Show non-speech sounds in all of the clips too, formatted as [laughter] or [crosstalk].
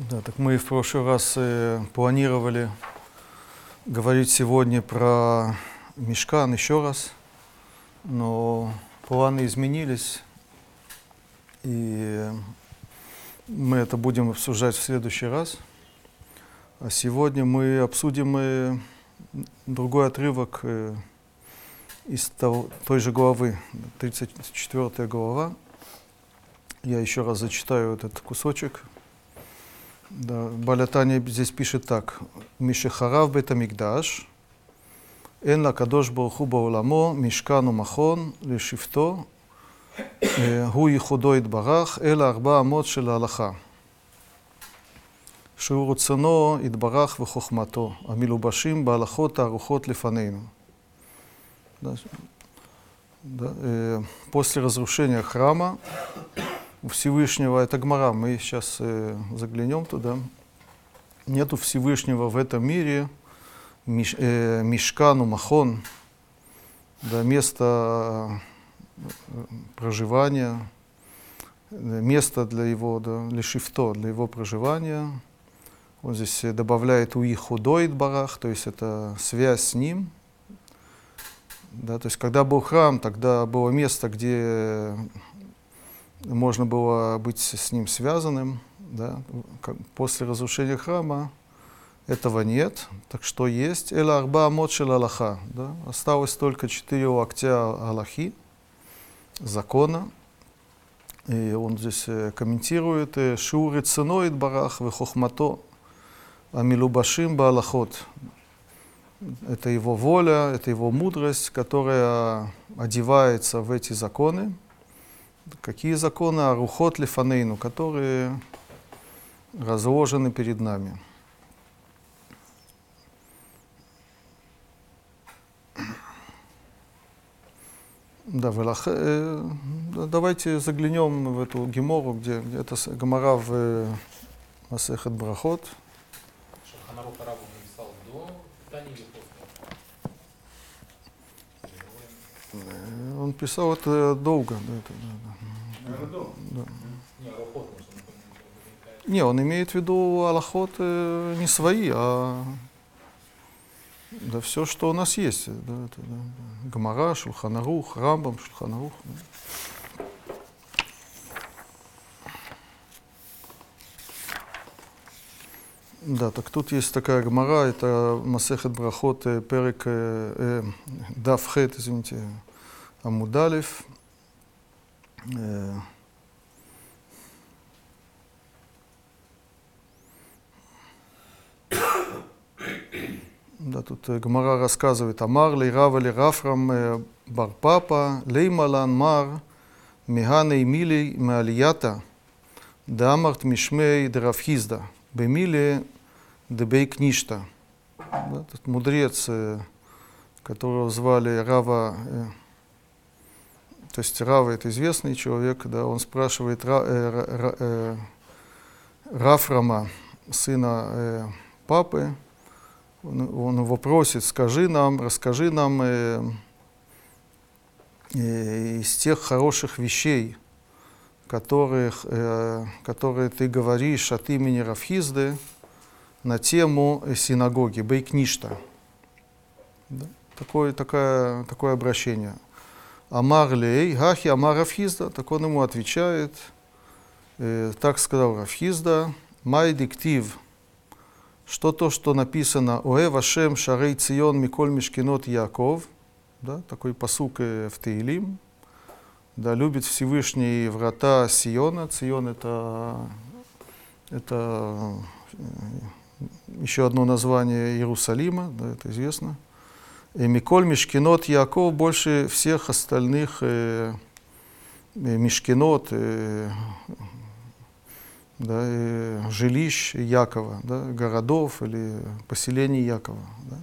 Да, так мы в прошлый раз э, планировали говорить сегодня про Мешкан еще раз, но планы изменились, и мы это будем обсуждать в следующий раз. А сегодня мы обсудим э, другой отрывок э, из того, той же главы, 34 глава. Я еще раз зачитаю этот кусочек. Да, Балятания здесь пишет так. Мишехарав бетамикдаш, אין לקדוש ברוך הוא בעולמו משכן ומכון לשבטו, הוא ייחודו יתברך, אלא ארבע אמות של ההלכה. שהוא רצונו יתברך וחוכמתו, המלובשים בהלכות הערוכות לפנינו. Да, да, э, после разрушения храма у Всевышнего, это Гмара, мы сейчас э, заглянем туда, нету Всевышнего в этом мире, миш, э, Мишкану Махон, да, место э, проживания, место для его, да, лишифто, для его проживания. Он здесь добавляет уи худоид барах, то есть это связь с ним. Да, то есть когда был храм, тогда было место, где можно было быть с ним связанным. Да. После разрушения храма этого нет. Так что есть Эла Арба Амот Шел Аллаха. Да? Осталось только четыре локтя Аллахи, закона. И он здесь комментирует Шуры ценоид барах вехохмато амилубашим баалахот. Это его воля, это его мудрость, которая одевается в эти законы. Какие законы? Арухот лифанейну, которые разложены перед нами. Да, Велах, э, давайте заглянем в эту гемору, где, где это гемора в э, Масехет Брахот. Шаханарух Арабу написал до Тани или после? Э, Он писал это долго. Да, это, да, Наверное, да. Не, он имеет в виду аллахот э, не свои, а да, все, что у нас есть. Да, это, да. Гамара, Шулханарух, Рамбам, Шулханарух. Да. Да, так тут есть такая гмара, это Масехет Брахот, э, Перек э, э, Давхет, извините, Амудалев. Э, [coughs] Да, тут э, Гмара рассказывает, Амар ли Рава Рафрам э, Барпапа, Леймалан Мар, Меганы Мили Маалията, Дамарт Мишмей Драфхизда, Бемиле Дебей Кништа. Да, тут мудрец, которого звали Рава, то есть Рава это известный человек, да, он спрашивает Ра, э, э, Рафрама, сына э, папы, он, он его просит, скажи нам, расскажи нам э, э, из тех хороших вещей, которых, э, которые ты говоришь от имени Рафхизды на тему синагоги, Бейкништа. Да? Такое, такое, такое обращение. Амар лей, гахи амар Рафхизда. Так он ему отвечает, э, так сказал Рафхизда, май диктив, что то, что написано «Оэ Вашем Шарей Цион Миколь Мишкинот Яков», да, такой посук э, в Таилим, да, любит Всевышний врата Сиона. Сион это, это э, еще одно название Иерусалима, да, это известно. И Миколь Мишкинот Яков больше всех остальных э, э, Мишкинот, э, да, э, жилищ Якова, да, городов или поселений Якова. Да.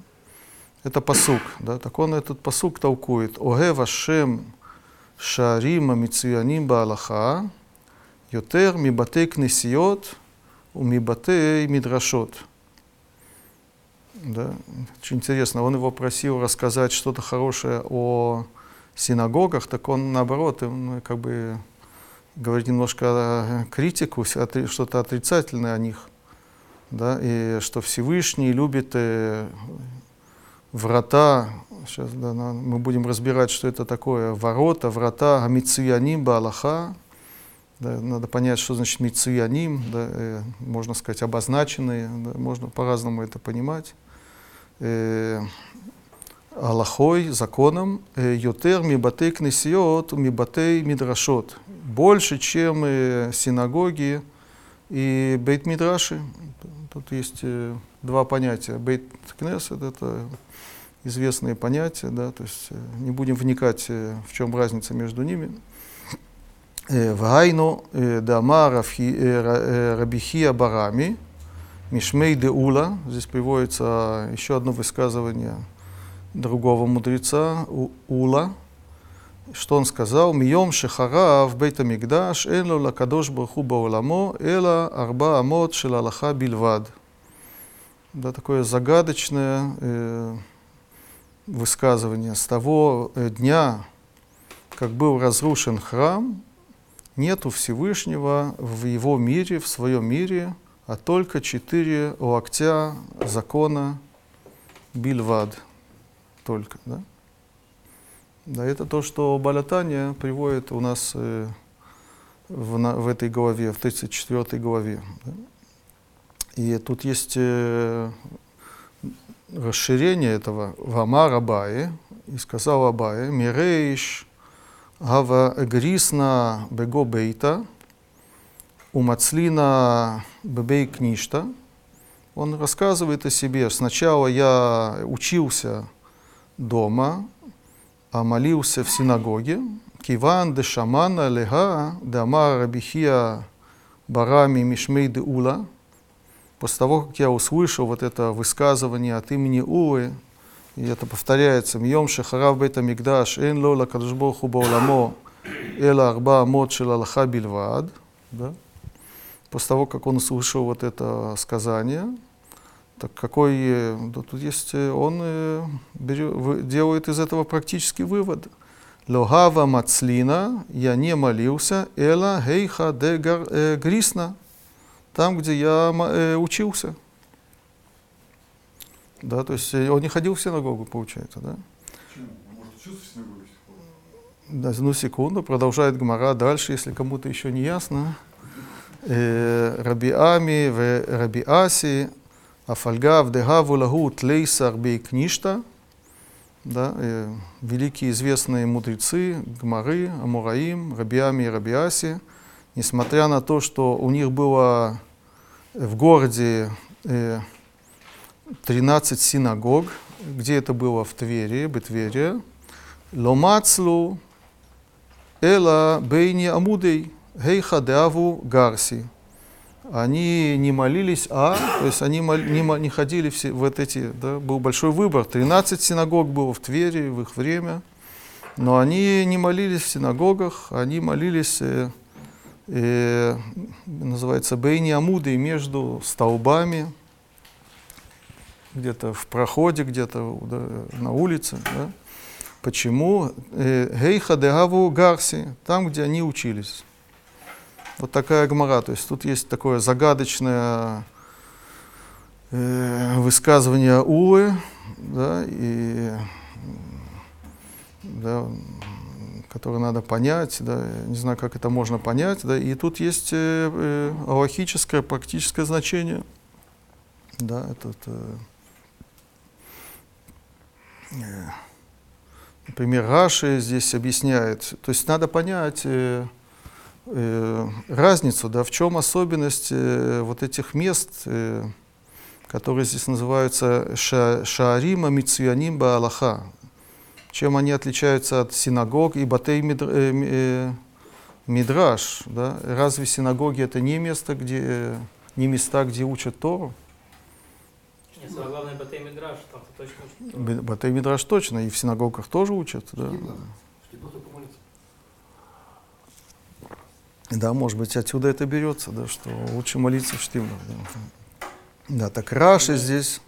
Это посук. Да, так он этот посук толкует. Оге вашем шарима мицуяним баалаха, йотер мибатей кнесиот умибатей мидрашот. Да, очень интересно. Он его просил рассказать что-то хорошее о синагогах, так он наоборот, он как бы говорит немножко критику, что-то отрицательное о них. да, и что Всевышний любит э, врата, сейчас да, мы будем разбирать, что это такое, ворота, врата, амицияним, балаха, да, надо понять, что значит мицияним, да, э, можно сказать, обозначенные, да, можно по-разному это понимать. Аллахой, законом, йотер мибатей кнесиот, мибатей мидрашот. Больше, чем э, синагоги и бейт мидраши. Тут есть э, два понятия. Бейт кнесет это известные понятия, да, то есть э, не будем вникать, в чем разница между ними. Вайну дама Рабихия Барами, Мишмей де Ула, здесь приводится еще одно высказывание другого мудреца, Ула, что он сказал, «Мием шехара в бейта мигдаш, эн ло лакадош барху бауламо, эла арба амот шел Аллаха бильвад». Да, такое загадочное э, высказывание. С того э, дня, как был разрушен храм, нету Всевышнего в его мире, в своем мире, а только четыре локтя закона бильвад. Только, да? Да, это то, что Балятания приводит у нас э, в, на- в этой главе, в 34 главе. да. И тут есть э, расширение этого в Амар Абае, и сказал Абае, «Мирейш гава грисна бего бейта, умацлина бебей кништа». Он рассказывает о себе. Сначала я учился дома, а молился в синагоге. Киван де шамана лега дамар рабихия барами мишмей де ула. После того, как я услышал вот это высказывание от имени Улы, и это повторяется, «Мьем шахарав бета мигдаш, эн лола кадушбоху бауламо, эла арба амот шел Аллаха бильвад». Да? После того, как он услышал вот это сказание, так какой, э, да, тут есть, э, он э, вы- делает из этого практический вывод. Логава мацлина, я не молился, эла гейха де грисна, там, где я э, учился. Да, то есть он не ходил в синагогу, получается, да? Почему? Может, учился в синагоге? Да, ну секунду, продолжает Гмара дальше, если кому-то еще не ясно. Э, Раби Ами в Раби Аси, Афальга вдегаву лагу тлейсар бей кништа. Да, э, великие известные мудрецы Гмары, Амураим, Раби Ами и Раби Аси, несмотря на то, что у них было в городе э, 13 синагог, где это было в Твери, Бетверия, Ломацлу Эла Бейни Амудей Гейха Деаву Гарси. Они не молились, а, то есть они мол- не, не ходили все вот эти, да, был большой выбор. 13 синагог было в Твери в их время, но они не молились в синагогах, они молились, э, э, называется, Бейни Амудей, между столбами, где-то в проходе, где-то да, на улице. Да. Почему? Э, Гейха дегаву гарси, там, где они учились. Вот такая гмара. То есть тут есть такое загадочное э, высказывание Улы, да, и, да, которое надо понять, да, не знаю, как это можно понять, да, и тут есть э, э, аллахическое, практическое значение, да, этот, э, Например, Раши здесь объясняет. То есть надо понять э, э, разницу, да, в чем особенность э, вот этих мест, э, которые здесь называются ша, Шаарима Мицуяним Баалаха. Чем они отличаются от синагог и Батей Мидр- э, ми- э, Мидраш. Да? Разве синагоги это не место, где, не места, где учат Тору? Нет, самое главное, Батей Мидраш, там ты точно. Б- Батей Мидраш точно, и в синагогах тоже учат. Да. Штип надо. Штип просто помолиться. Да, может быть, отсюда это берется, да, что лучше молиться в штимлах. Да. да, так Раши здесь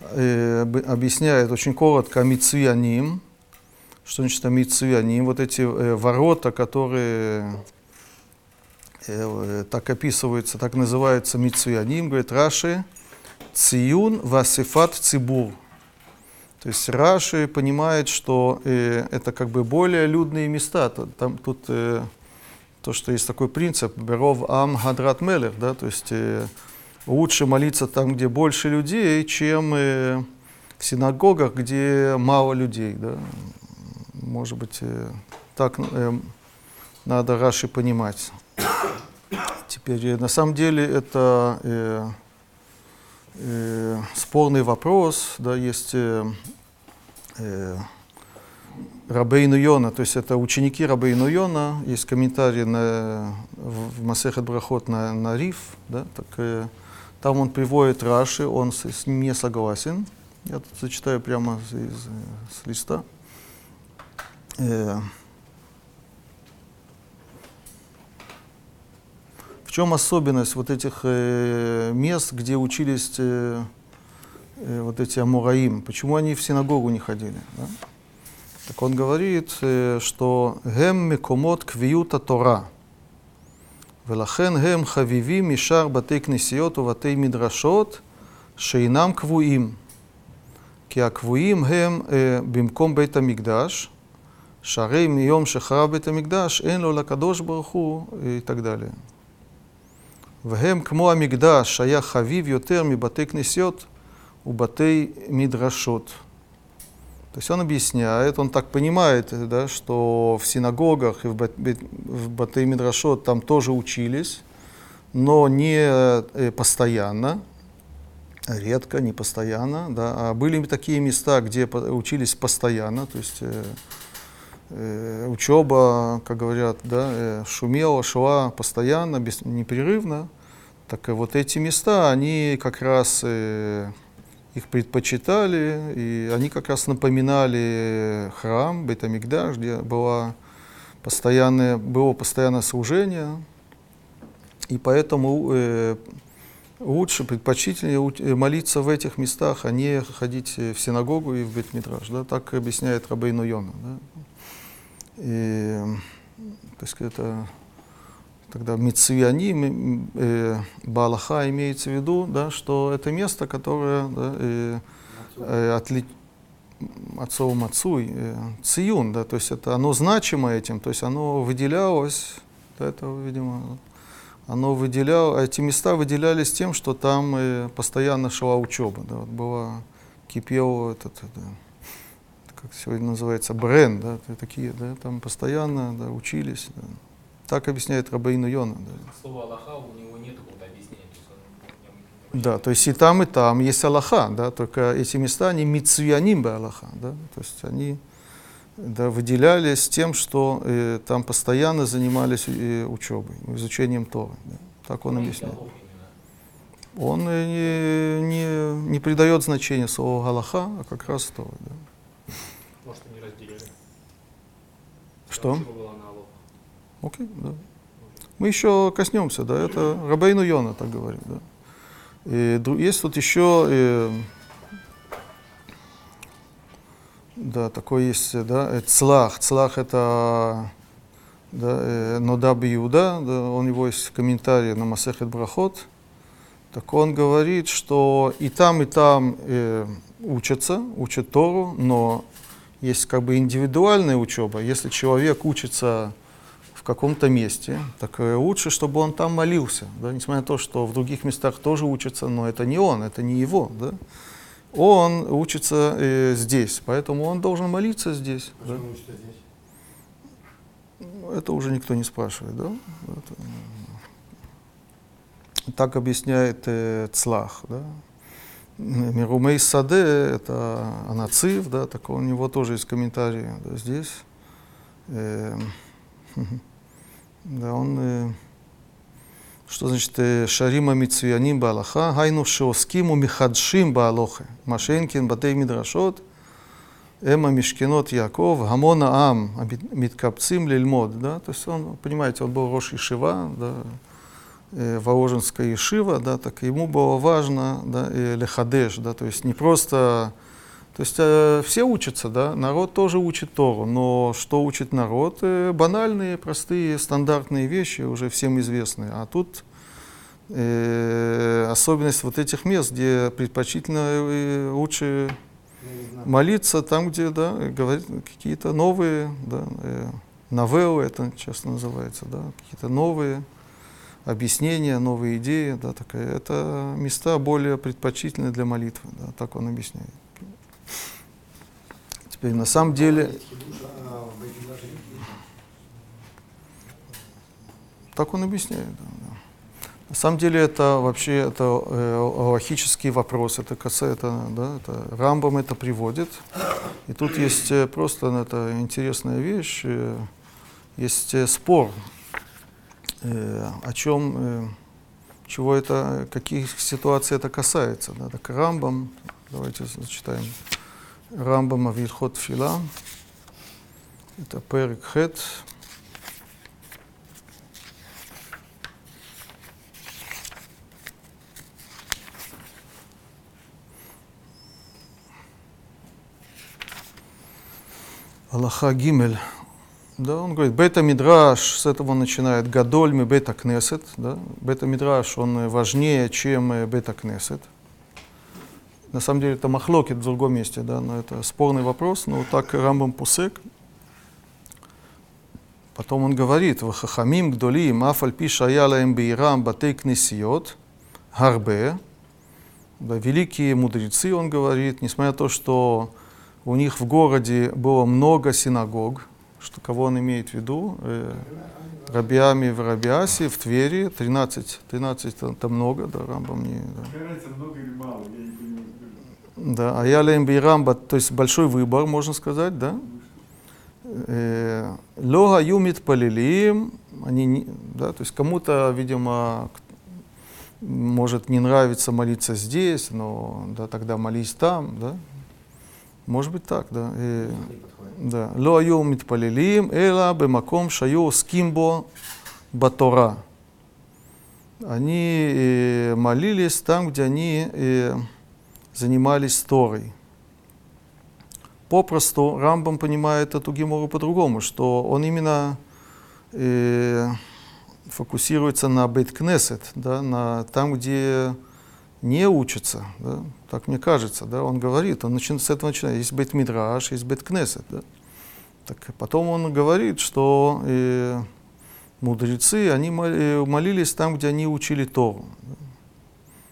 э, об- объясняет очень коротко Мицуяним. Что значит Мицуяним? Вот эти э, ворота, которые э, так описывается, так называется Мицуяним, говорит Раши, Циюн Васифат Цибур. То есть Раши понимает, что э, это как бы более людные места. Там тут э, то, что есть такой принцип, Беров Ам Хадрат Мелер, да, то есть э, лучше молиться там, где больше людей, чем э, в синагогах, где мало людей, да. Может быть, э, так э, надо Раши понимать. Теперь, э, на самом деле, это э, э, спорный вопрос, да, есть э, э, Рабейну Йона, то есть это ученики Рабейну Йона, есть комментарий на, в, Масехет Брахот на, на Риф, да, так, э, там он приводит Раши, он с, с ним не согласен. Я тут зачитаю прямо из, из, с листа. Э, в чем особенность вот этих э, мест, где учились э, э, вот эти Амураим? Почему они в синагогу не ходили? да? Так он говорит, э, что «Гем мекомот квиюта Тора». ולכן הם חביבים משאר בתי כנסיות ובתי מדרשות שאינם קבועים. כי הקבועים הם אה, במקום בית המקדש, שהרי מיום שחרב בית המקדש אין לו לקדוש ברוך הוא אה, так далее. והם כמו המקדש שהיה חביב יותר מבתי כנסיות ובתי מדרשות. То есть он объясняет, он так понимает, да, что в синагогах и в, бат- там тоже учились, но не э, постоянно, редко, не постоянно, да, а были такие места, где учились постоянно, то есть э, э, учеба, как говорят, да, э, шумела, шла постоянно, без, непрерывно, так вот эти места, они как раз э, их предпочитали, и они как раз напоминали храм Бетамикдаш, где была постоянное, было постоянное служение, и поэтому э, лучше, предпочтительнее э, молиться в этих местах, а не ходить э, в синагогу и в Бетмидраш. Да? Так объясняет Рабейну Йона. Да? И, то есть это тогда Мицуяни, м, э, Балаха имеется в виду, да, что это место, которое да, э, э, отли... отцов Мацуй, э, Циюн, да, то есть это оно значимо этим, то есть оно выделялось, до этого, видимо, оно выделяло, а эти места выделялись тем, что там э, постоянно шла учеба, да, вот была, кипел этот, да, как сегодня называется, бренд, да, такие, да, там постоянно да, учились. да. Так объясняет Рабейну Йона. Да. Слово Аллаха у него нет какого-то объяснения. То есть Да, то есть и там, и там есть Аллаха, да, только эти места, они мицуяним бы Аллаха, да, то есть они да, выделялись тем, что э, там постоянно занимались э, учебой, изучением Торы. да. Так он Какой объясняет. Он э, не, не, не придает значения слову Галаха, а как раз Торы. Да. Может, они разделили. Что? Учеба была на Аллах. Окей, да. Мы еще коснемся, да, это Рабейну Йона так говорит, да. И есть тут еще, э, да, такой есть, э, да, э, Цлах. Цлах это да, э, Нодаб Иуда, да, у него есть комментарий на Масехет Брахот. Так он говорит, что и там, и там э, учатся, учат Тору, но есть как бы индивидуальная учеба. Если человек учится каком-то месте, так э, лучше, чтобы он там молился. Да? Несмотря на то, что в других местах тоже учатся, но это не он, это не его. Да? Он учится э, здесь, поэтому он должен молиться здесь. да. Почему учится здесь? Ну, Это уже никто не спрашивает, да? Это, так объясняет э, Цлах, да? Мирумей Саде, это Анацив, да, так у него тоже есть комментарий да, здесь. Эм, [laughs] да, он, э, что значит э, Шарима Мицуяним Балаха, Хайну Шеоскиму Михадшим Балохе, Машенкин Батей Мидрашот, Эма Мишкинот Яков, Гамона Ам, Миткапцим Лильмод, да, то есть он, понимаете, он был Рош Ишива, да, э, Воложенская Ишива, да, так ему было важно, да, Лехадеш, да, то есть не просто, То есть э, все учатся, да, народ тоже учит Тору, но что учит народ? Э, банальные, простые, стандартные вещи, уже всем известные. А тут э, особенность вот этих мест, где предпочтительно э, лучше молиться там, где, да, говорить какие-то новые, да, э, новеллы, это часто называется, да, какие-то новые объяснения, новые идеи, да, такая, это места более предпочтительные для молитвы, да, так он объясняет. Теперь на самом деле, так он объясняет, да, да. На самом деле это вообще это э, логический вопрос, это касается, да, это Рамбам это приводит. И тут есть э, просто ну, это интересная вещь, э, есть э, спор, э, о чем, э, чего это, каких ситуаций это касается. Да, так Рамбам, давайте зачитаем. Рамбам Авильхот Фила, это Перек Хет, Аллаха Гимель. Да, он говорит, бета мидраш, с этого начинает, гадоль ми бета кнесет, да, бета мидраш, он важнее, чем э, бета кнесет. На самом деле это махлокит в другом месте, да, но это спорный вопрос, но так Рамбам Пусек. Потом он говорит, «Вахахамим гдолим, афаль пи шаялаем бейрам батей кнесиот, гарбе». Да, великие мудрецы, он говорит, несмотря на то, что у них в городе было много синагог, что кого он имеет в виду, э, Рабиами в Рабиасе, в Твери, 13, 13 это, много, да, Рамбам не... Да. Разница, много или мало? Я не понимаю. Да, а я Рамба, то есть большой выбор, можно сказать, да? Э, Лога юмит полилим, они, да, то есть кому-то, видимо, может не нравится молиться здесь, но да, тогда молись там, да? может быть так, да. И, да. Ло аю митпалилим, эла бемаком шаю скимбо батора. Они э, молились там, где они э, занимались Торой. Попросту Рамбам понимает эту гемору по-другому, что он именно э, фокусируется на Бейткнесет, да, на там, где не учатся, да, так мне кажется, да, он говорит, он начинает, с этого начинает, есть бейт-мидраш, есть бейт-кнесет, да. Так потом он говорит, что э, мудрецы, они э, молились там, где они учили Тору.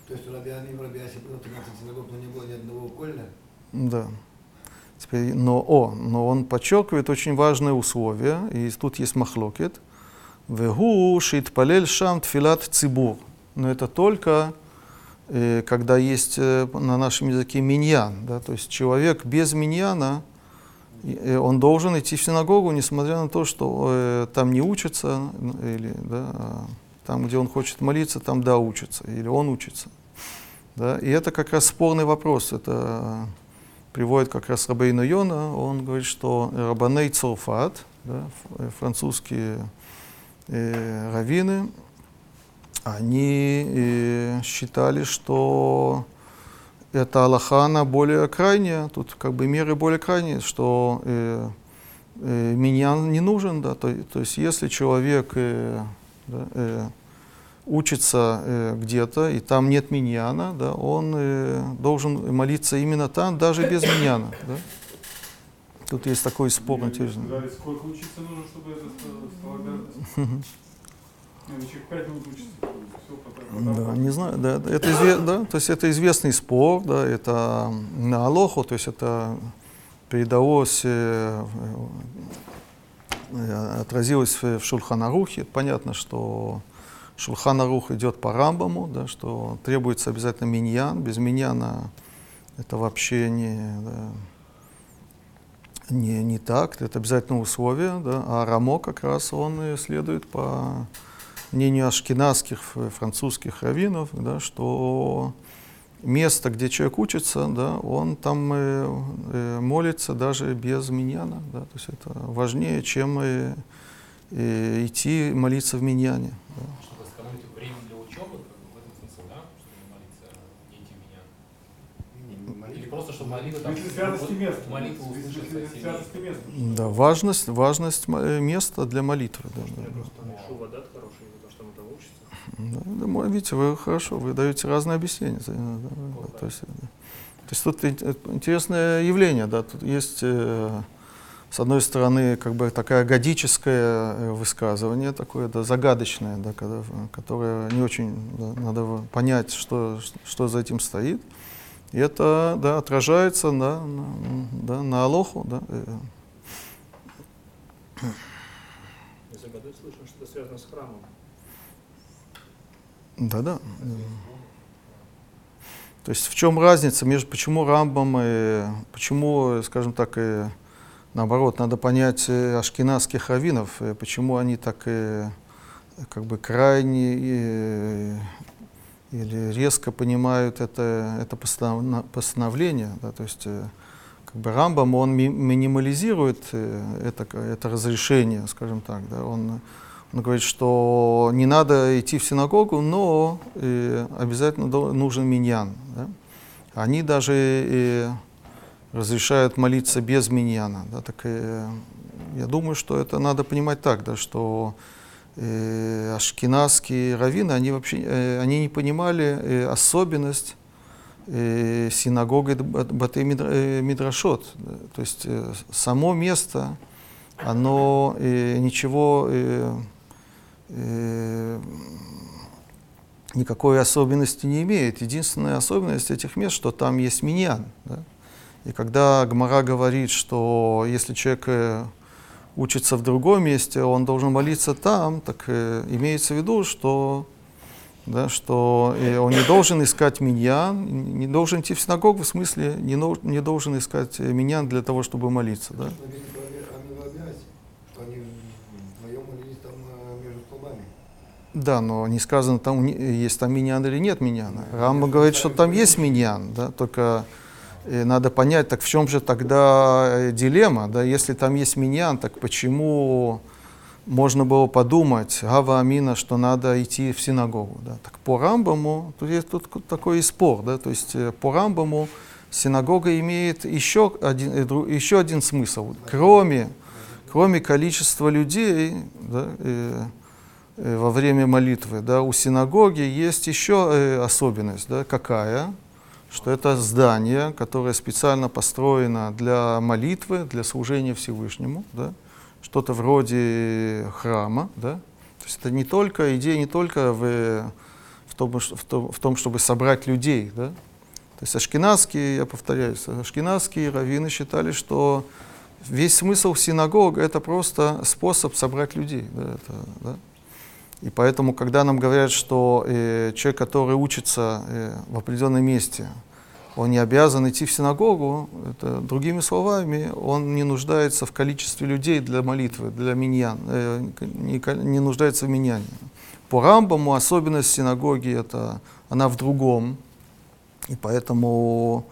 То есть у Рабиани в Рабиасе было 13 синагог, но не было ни одного кольна? Да. Теперь, но, о, но он подчеркивает очень важное условие, и тут есть махлокет. Вегу шитпалель шам тфилат цибур. Но это только когда есть э, на нашем языке миньян. Да? То есть человек без миньяна, э, он должен идти в синагогу, несмотря на то, что э, там не учатся, н- или да, а там, где он хочет молиться, там да учатся, или он учится. Да? И это как раз спорный вопрос. Это приводит как раз Рабейну Йона, он говорит, что Рабаней Цурфат, да, э, французские э, раввины, они э, считали, что эта Аллаха, она более крайняя, тут как бы меры более крайние, что э, э, миньян не нужен, да, то, то есть если человек э, да, э, учится э, где-то, и там нет миньяна, да, он э, должен молиться именно там, даже без миньяна. Да. Тут есть такой спор сколько учиться нужно, чтобы это ста- стало [laughs] Да, не знаю, да, это, да, то есть это известный спор, да, это на Алоху, то есть это передалось, э, э, отразилось в, в Шульханарухе. Понятно, что Шульханарух идет по Рамбаму, да, что требуется обязательно миньян, без миньяна это вообще не, да, не, не так, это обязательно условие, да, а Рамо как раз он следует по мнению ашкенадских французских раввинов, да, что место, где человек учится, да, он там э, э, молится даже без миньяна, да, то есть это важнее, чем э, э, идти молиться в миньяне. да. Молитва. просто, чтобы молитва там... святости места. Смысле услышать святости места. Да, важность, важность э, места для молитвы. Да, да, Мне да. просто там Ишува, да, хороший, потому что там это учится. Да, да, видите, вы хорошо, вы даете разные объяснения. Да, да, да, то, есть, э, то есть тут э, интересное явление, да, тут есть э, с одной стороны как бы такое годическое э, высказывание, такое да, загадочное, да, когда, которое не очень да, надо понять, что, что за этим стоит. И это да, отражается да, на, м, да, на Алоху. Да, э, Я за годы слышно, что это связано с храмом. Да, да. То есть в чем разница между почему Рамбам и почему, скажем так, и наоборот, надо понять э, ашкенадских раввинов, э, почему они так э, как бы крайне э, или резко понимают это, это постанов- постановление. Да, то есть как бы Рамбам, он ми- минимализирует это, это разрешение, скажем так. Да, он, он говорит, что не надо идти в синагогу, но э, обязательно нужен миньян. Да? Они даже э, разрешают молиться без миньяна. Да? Так, э, я думаю, что это надо понимать так, да, что э, ашкеназские раввины, они вообще э, они не понимали э, особенность э, синагоги Батей Мидрашот. Да? То есть э, само место, оно э, ничего, э, э, никакой особенности не имеет. Единственная особенность этих мест, что там есть миньян. Да? И когда Гмара говорит, что если человек э, учится в другом месте, он должен молиться там, так э, имеется в виду, что, да, что э, он не должен искать миньян, не должен идти в синагогу, в смысле не, не должен искать э, миньян для того, чтобы молиться. Да? Написано про Амилабиасе, что они вдвоем молились там э, между столбами. Да, но не сказано, там есть там миньян или нет миньяна. Рамба говорит, что там есть миньян, да, только э, надо понять, так в чем же тогда э, дилемма, да, если там есть миньян, так почему можно было подумать, Гава Амина, что надо идти в синагогу, да, так по Рамбаму, тут есть тут такой спор, да, то есть э, по Рамбаму синагога имеет еще один, еще один смысл, кроме, кроме количества людей, да, во время молитвы. Да, у синагоги есть еще э, особенность, да, какая, что это здание, которое специально построено для молитвы, для служения Всевышнему, да, что-то вроде храма. Да. То есть это не только, идея не только в, в, том, в, том, в том, чтобы собрать людей. Да. То есть ашкенадские, я повторяюсь, ашкенадские раввины считали, что весь смысл синагог это просто способ собрать людей. Да, это, да. И поэтому, когда нам говорят, что э, человек, который учится э, в определенном месте, он не обязан идти в синагогу, это, другими словами, он не нуждается в количестве людей для молитвы, для миньян, э, не, не нуждается в миньяне. По Рамбаму особенность синагоги это она в другом, и поэтому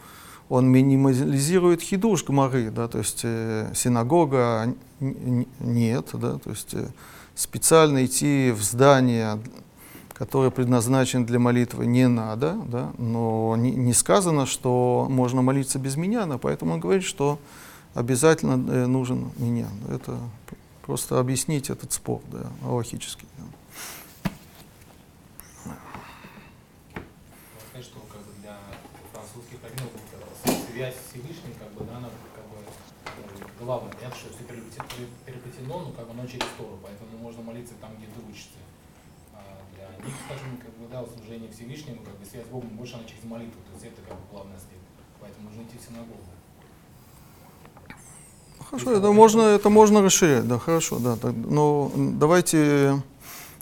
он минимализирует хидуш гмары, да, то есть э, синагога нет, да, то есть э, специально идти в здание, которое предназначено для молитвы, не надо, да, но не, не сказано, что можно молиться без миньяна, поэтому он говорит, что обязательно э, нужен миньян. Это просто объяснить этот спор, да, логический. да. Сказать, главное, понятно, что переплете- переплетено, но как бы оно через Тору, поэтому можно молиться там, где ты учишься. А для них, скажем, как бы, да, служение Всевышнему, как бы связь с Богом больше она через молитву, то есть это как бы главный аспект. Поэтому нужно идти в синагогу. Хорошо, это можно, это можно расширять, да, хорошо, да. так, но давайте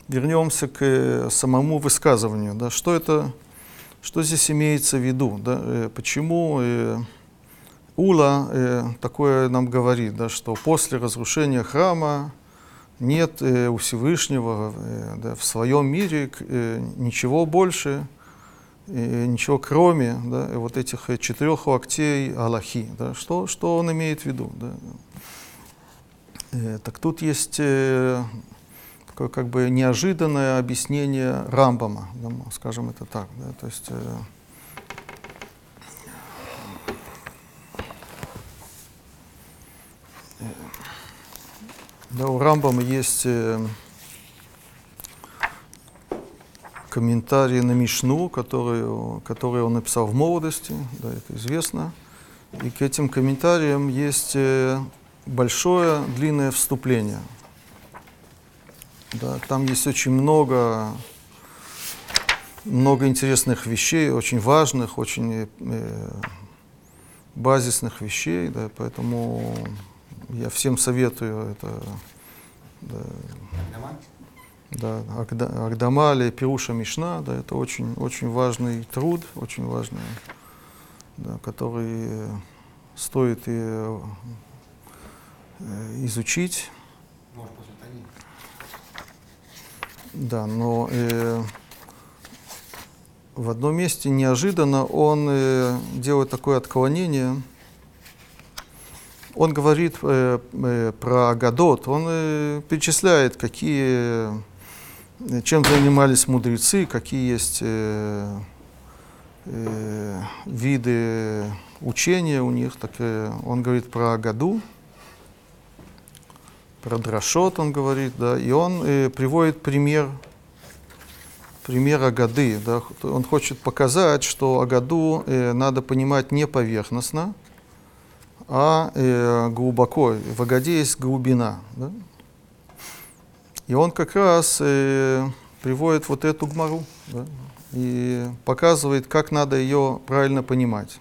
вернемся к э, самому высказыванию, да, что это, что здесь имеется в виду, да, э, почему э, Ула э, такое нам говорит, да, что после разрушения храма нет э, у Всевышнего э, да, в своем мире э, ничего больше, э, ничего кроме да, вот этих э, четырех локтей Аллахи. Да, что, что он имеет в виду? Да? Э, так тут есть э, такое как бы неожиданное объяснение Рамбама, да, скажем это так. Да, то есть, э, Да, у Рамбама есть э, комментарий на Мишну, который, который он написал в молодости, да, это известно. И к этим комментариям есть э, большое длинное вступление. Да, там есть очень много, много интересных вещей, очень важных, очень э, базисных вещей, да, поэтому я всем советую это да, да, Агда- Агдама или Пируша Мишна, да, это очень, очень важный труд, очень важный, да, который стоит и, э, изучить. Может, после Тани? Да, но э, в одном месте неожиданно он э, делает такое отклонение. Он говорит э, э, про Гадот, он э, перечисляет, какие, э, чем занимались мудрецы, какие есть э, э, виды учения у них. Так, э, он говорит про Агаду, про Драшот он говорит, да, и он э, приводит пример, пример Агады. Да. Он хочет показать, что Агаду э, надо понимать не поверхностно, а э, глубоко. В Агаде есть глубина. Да. И он как раз э, приводит вот эту гмару да, и показывает, как надо ее правильно понимать.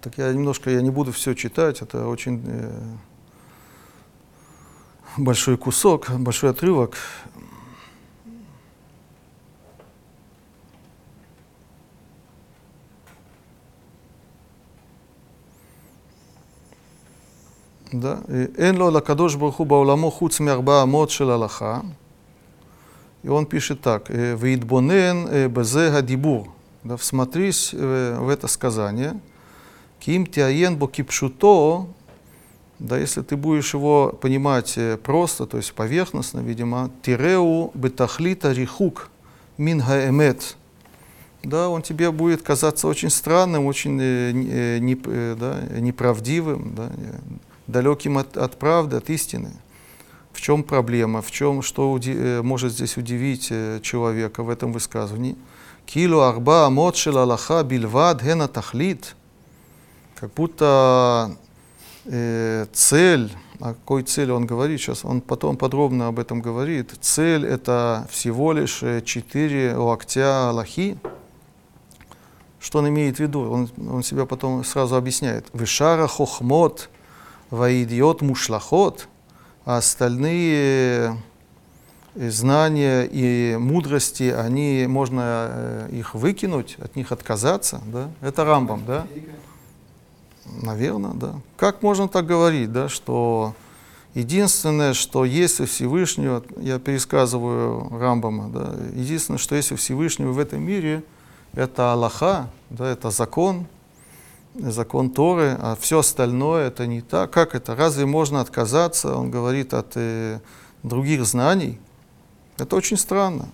Так я немножко, я не буду все читать, это очень э, большой кусок, большой отрывок. Да. אין לו לקדוש ברוך הוא בעולמו חוץ מארבע אמות של הלכה. И он пишет так, э, «Веидбонен э, безе гадибур». Да, всмотрись э, в это сказание. «Ким тиаен бо кипшуто да, если ты будешь его понимать э, просто, то есть поверхностно, видимо, тиреу бетахлита рихук мин гаэмет, да, он тебе будет казаться очень странным, очень э, не- э, не- э, да, неправдивым, да, э, далеким от, от правды, от истины. В чем проблема, в чем, что уди- э, может здесь удивить э, человека в этом высказывании? Килу арба амот шел Аллаха бильвад гена тахлит. Как будто э, цель, о какой цели он говорит сейчас, он потом подробно об этом говорит. Цель это всего лишь э, четыре локтя Аллахи. Что он имеет в виду? Он, он себя потом сразу объясняет. Вишара хохмот, ваидиот мушлахот, а остальные э, знания и мудрости, они, можно э, их выкинуть, от них отказаться, да? Это Рамбам, да? Наверное, да. Как можно так говорить, да, что единственное, что есть у Всевышнего, я пересказываю Рамбама, да, единственное, что есть у Всевышнего в этом мире, это Аллаха, да, это закон, закон Торы, а все остальное это не так. Как это? Разве можно отказаться, он говорит, от э, других знаний? Это очень странно.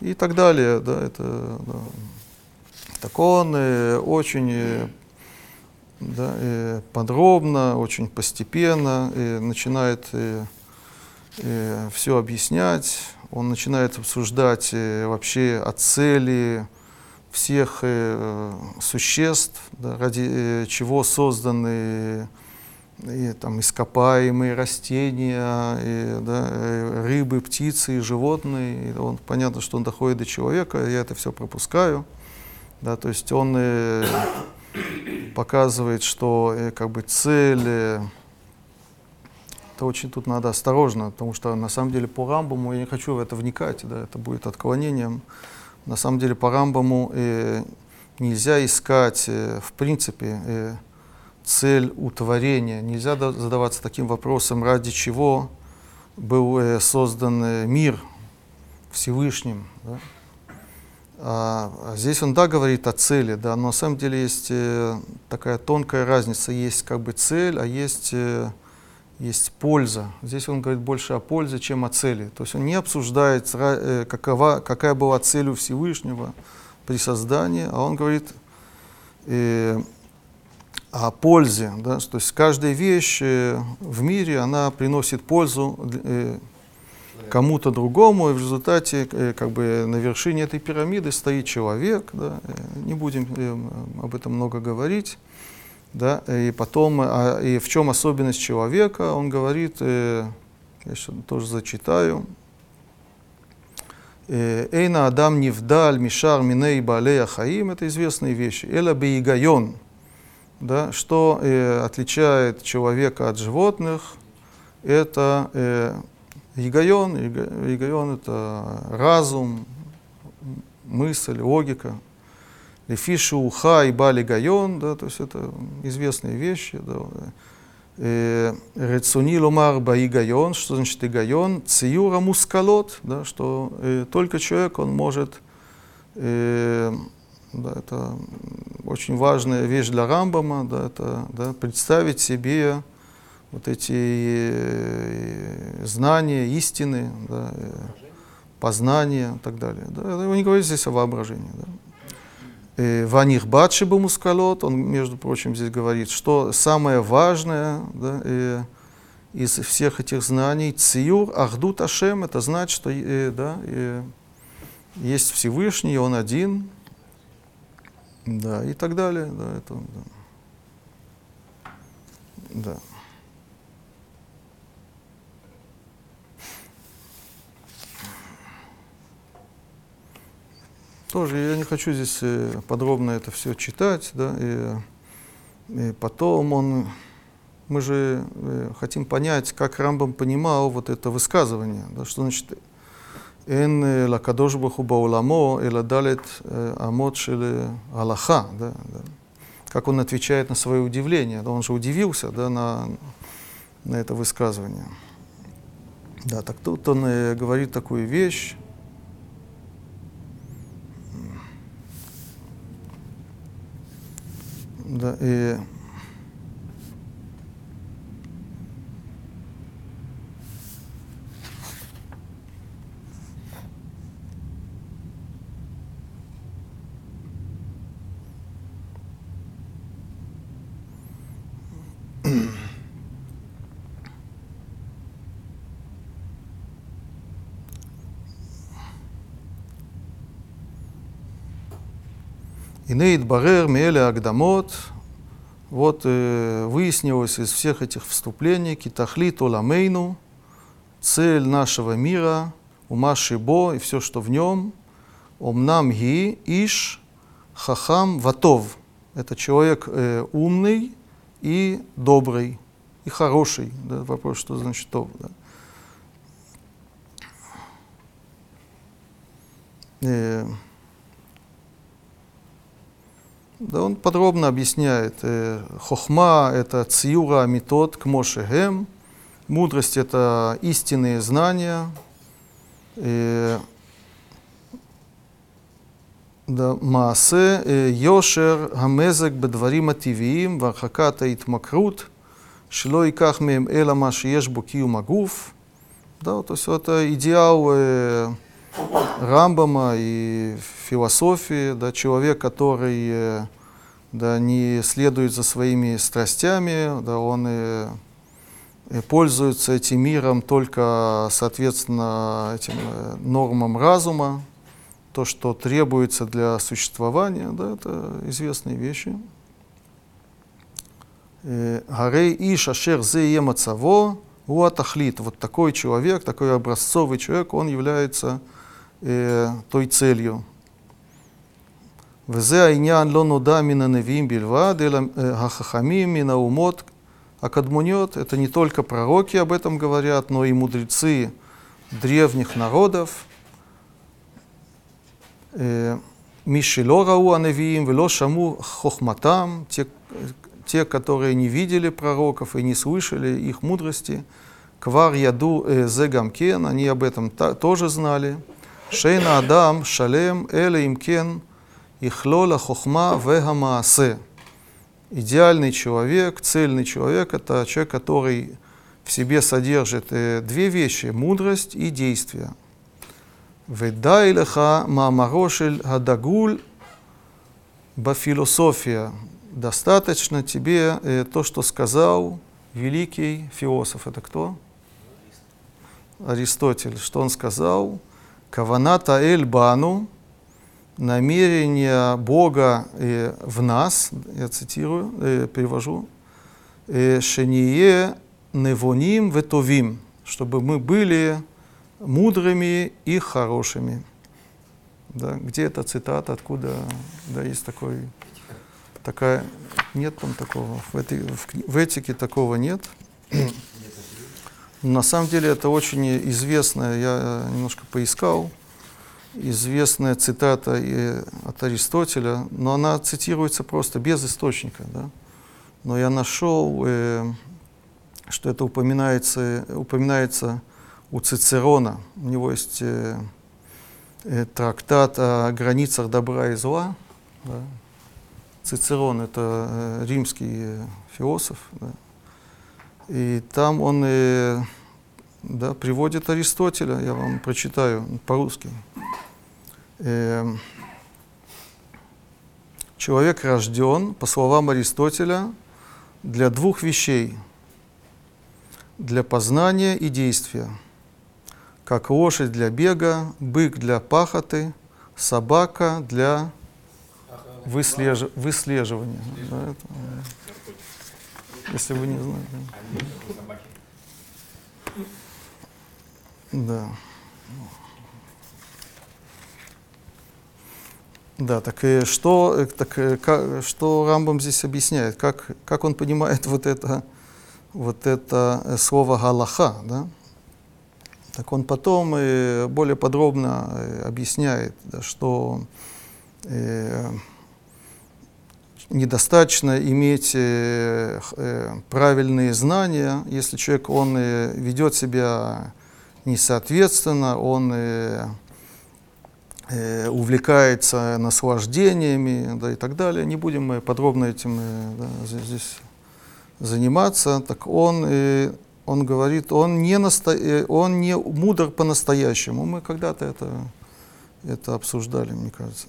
И так далее. Да, это, да. Так он э, очень э, да, э, подробно, очень постепенно э, начинает э, все объяснять. Он начинает обсуждать э, вообще о цели всех э, существ, да, ради э, чего созданы и, там, ископаемые растения, и, да, э, рыбы, птицы и животные. И он, понятно, что он доходит до человека, я это все пропускаю. Да, то есть он [coughs] показывает, что как бы цель, это очень тут надо осторожно, потому что на самом деле по Рамбаму я не хочу в это вникать, да, это будет отклонением. На самом деле по Рамбаму э, нельзя искать э, в принципе э, цель у творения. Нельзя да- задаваться таким вопросом, ради чего был э, создан э, мир Всевышним. да. А, а здесь он, да, говорит о цели, да, но на самом деле есть э, такая тонкая разница. Есть как бы цель, а есть, э, есть польза. Здесь он говорит больше о пользе, чем о цели. То есть он не обсуждает, э, какова, какая была цель у Всевышнего при создании, а он говорит э, о пользе. Да? То есть каждая вещь э, в мире, она приносит пользу э, кому-то другому, и в результате э, как бы на вершине этой пирамиды стоит человек. Да? Э, Не будем э, об этом много говорить. Да? И потом, а, и в чем особенность человека, он говорит, э, я сейчас тоже зачитаю. Э, Эйна Адам Невдаль Мишар Миней Балея Хаим, это известные вещи. Эла Бейгайон, да, что э, отличает человека от животных, это э, Игайон, Игайон это разум, мысль, логика. Лефишу уха и бали гайон, да, то есть это известные вещи. Да. Э, Рецуни ломар баигайон, что значит игайон? Циюра мускалот, да, что э, только человек, он может, э, да, это очень важная вещь для Рамбама, да, это да, представить себе вот эти э, знания, истины, да, э, познания и так далее. Да. Он не говорит здесь о воображении. Да. Э, Ваних Батши Мускалот, он, между прочим, здесь говорит, что самое важное да, э, из всех этих знаний, Циюр Ахдут Ашем, это значит, что э, да, э, есть Всевышний, он один, да, и так далее. Да, это, да. да. Тоже я не хочу здесь э, подробно это все читать, да, и, и потом он, мы же э, хотим понять, как Рамбам понимал вот это высказывание, да, что значит «Эн лакадош баху бауламо эла далет амот шеле Аллаха», да, да. как он отвечает на свое удивление, да, он же удивился да, на, на это высказывание. Да, так тут он э, говорит такую вещь, Да, и Ине Идбарер, Миэля Агдамот, вот э, выяснилось из всех этих вступлений, Китахлит Оламейну, цель нашего мира, Ума Шибо и все, что в нем, Омнам Ги, Иш, Хахам, Ватов. Это человек э, умный и добрый, и хороший. Да, вопрос, что значит то. Да. Э, да он подробно объясняет, э, хохма – это циура метод к мошегем, мудрость – это истинные знания, э, да, маасе, э, йошер, гамезек, бедварима ативиим, вархаката итмакрут, шло и мем эла ма шиеш бу киум агуф. Да, то есть это идеал э, Рамбама и философии, да, человек, который э, да, не следует за своими страстями, да, он и, и пользуется этим миром только, соответственно, этим э, нормам разума, то, что требуется для существования, да, это известные вещи. Э, Гарей иш ашер зе емацаво, уатахлит. Вот такой человек, такой образцовый человек, он является э, той целью. וזה העניין לא נודע מן הנביאים בלבד, אלא החכמים מן האומות הקדמוניות. Это не только пророки об этом говорят, но и мудрецы древних народов. מי שלא ראו הנביאים ולא שמעו חוכמתם, те, те, которые не видели пророков и не слышали их мудрости, квар яду зе гамкен, они об этом тоже знали. Шейна Адам Шалем Эле Имкен Ихлола Хохма Вегамаасе. Идеальный человек, цельный человек – это человек, который в себе содержит две вещи – мудрость и действие. Ведай леха маамарошель гадагуль бафилософия. достаточно тебе э, то, что сказал великий философ. Это кто? Аристотель. Что он сказал? Каваната эль бану, намерение Бога в нас, я цитирую, э, перевожу, э, шение невоним ветовим, чтобы мы были мудрыми и хорошими. Да, где эта цитата, откуда, да, есть такой, такая, нет там такого, в, этой, в, в этике такого нет. На самом деле это очень известная, я немножко поискал, известная цитата и от Аристотеля, но она цитируется просто без источника. Да? Но я нашел, э, что это упоминается, упоминается у Цицерона. У него есть э, э, трактат о границах добра и зла. Да? Цицерон это э, римский э, философ. Да? И там он э, да, приводит Аристотеля, я вам прочитаю по-русски. Эм, Человек рожден, по словам Аристотеля, для двух вещей. Для познания и действия. Как лошадь для бега, бык для пахоты, собака для выслеж- выслеживания. Да, это, э, если вы не знаете. Да. Да, так и что, э, так, э, ка- что Рамбам здесь объясняет? Как, как он понимает вот это, вот это э, слово «галаха», да? Так он потом э, более подробно э, объясняет, да, что э, недостаточно иметь э, э, правильные знания, если человек он э, ведет себя несоответственно, он увлекается наслаждениями да, и так далее. Не будем мы подробно этим да, здесь заниматься. Так он, он говорит, он не, наста... э, он не мудр по-настоящему. Мы когда-то это, это обсуждали, мне кажется.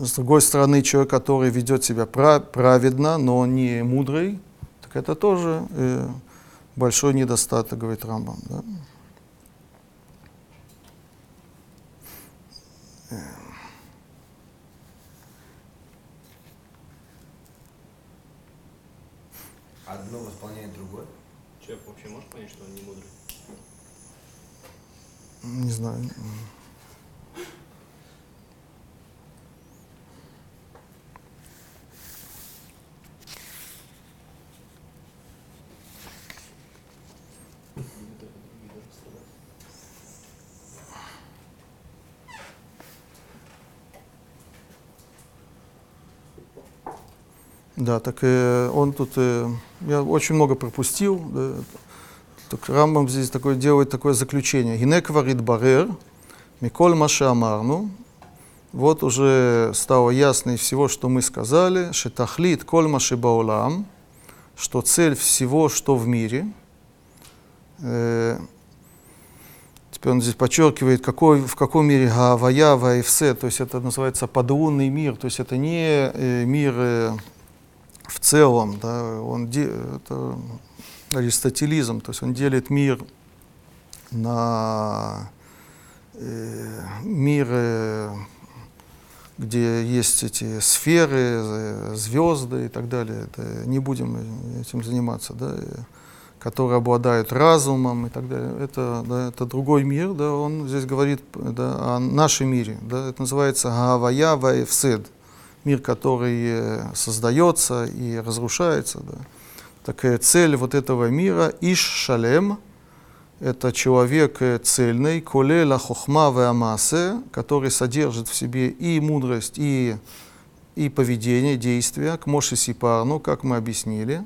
С другой стороны, человек, который ведет себя пра- праведно, но не мудрый, так это тоже э, большой недостаток, говорит Рамбам. Да? Одно восполняет другое. Человек вообще может понять, что он не мудрый? Не знаю. Да, так э, он тут, э, я очень много пропустил. да. так Рамбам здесь такое, делает такое заключение. Гинек варит барер, миколь маша амарну. Вот уже стало ясно из всего, что мы сказали, шетахлит коль маши баулам, что цель всего, что в мире. Э, Теперь он здесь подчеркивает, какой, в каком мире Гавая, Ваевсе, то есть это называется подлунный мир, то есть это не э, мир э, целом, да, он де- это аристотелизм, то есть он делит мир на э, мир, э, где есть эти сферы, э, звезды и так далее. Это не будем этим заниматься, да, э, которые обладают разумом и так далее. Это, да, это другой мир, да, он здесь говорит да, о нашем мире, да, это называется Гавая Ваевсед мир, который э, создается и разрушается. Да. Так цель вот этого мира – Иш Шалем, это человек э, цельный, коле ла хохма амасе, который содержит в себе и мудрость, и, и поведение, действия, к Моше Сипарну, как мы объяснили.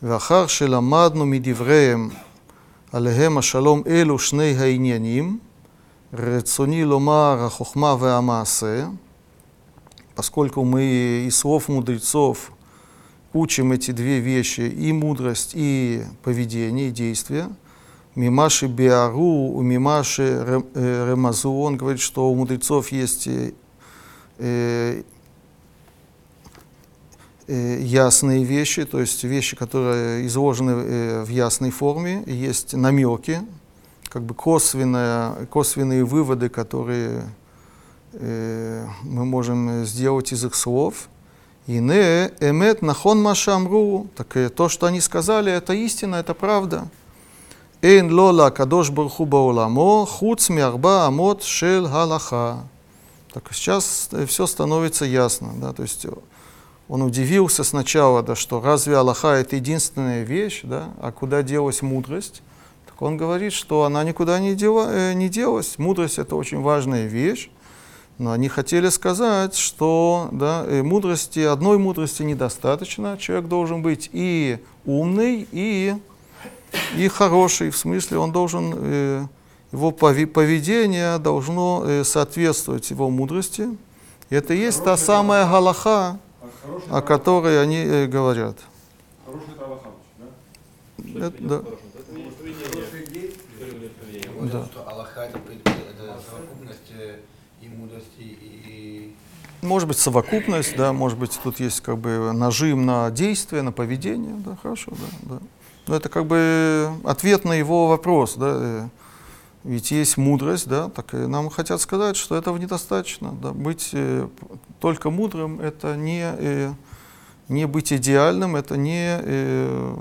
Вахар шеламадну мидивреем алехем ашалом элу шней хайняним, рецуни ломар хохма амасе, поскольку мы из слов мудрецов учим эти две вещи, и мудрость, и поведение, и действие, Мимаши Биару, Мимаши Рем- э, Ремазу, он говорит, что у мудрецов есть э, э, э, ясные вещи, то есть вещи, которые изложены э, в ясной форме, и есть намеки, как бы косвенные, косвенные выводы, которые мы можем сделать из их слов. И не эмет нахон машамру, так э, то, что они сказали, это истина, это правда. Эйн лола кадош барху бауламо, хуц миарба амот шел галаха. Так сейчас все становится ясно, да, то есть он удивился сначала, да, что разве Аллаха это единственная вещь, да, а куда делась мудрость? Так он говорит, что она никуда не, дела, э, не делась. Мудрость это очень важная вещь. Но они хотели сказать, что да, э, мудрости, одной мудрости недостаточно. Человек должен быть и умный, и, и хороший. В смысле, он должен, э, его поведение должно э, соответствовать его мудрости. И это и есть та самая галаха, А о которой они э, говорят. Хороший это Аллах, да? Это- да. Вот Да. И мудрости, и Может быть, совокупность, да, может быть, тут есть как бы нажим на действие, на поведение, да, хорошо, да, да. Но это как бы ответ на его вопрос, да, ведь есть мудрость, да, так и нам хотят сказать, что этого недостаточно, да, быть э, только мудрым, это не, э, не быть идеальным, это не, э,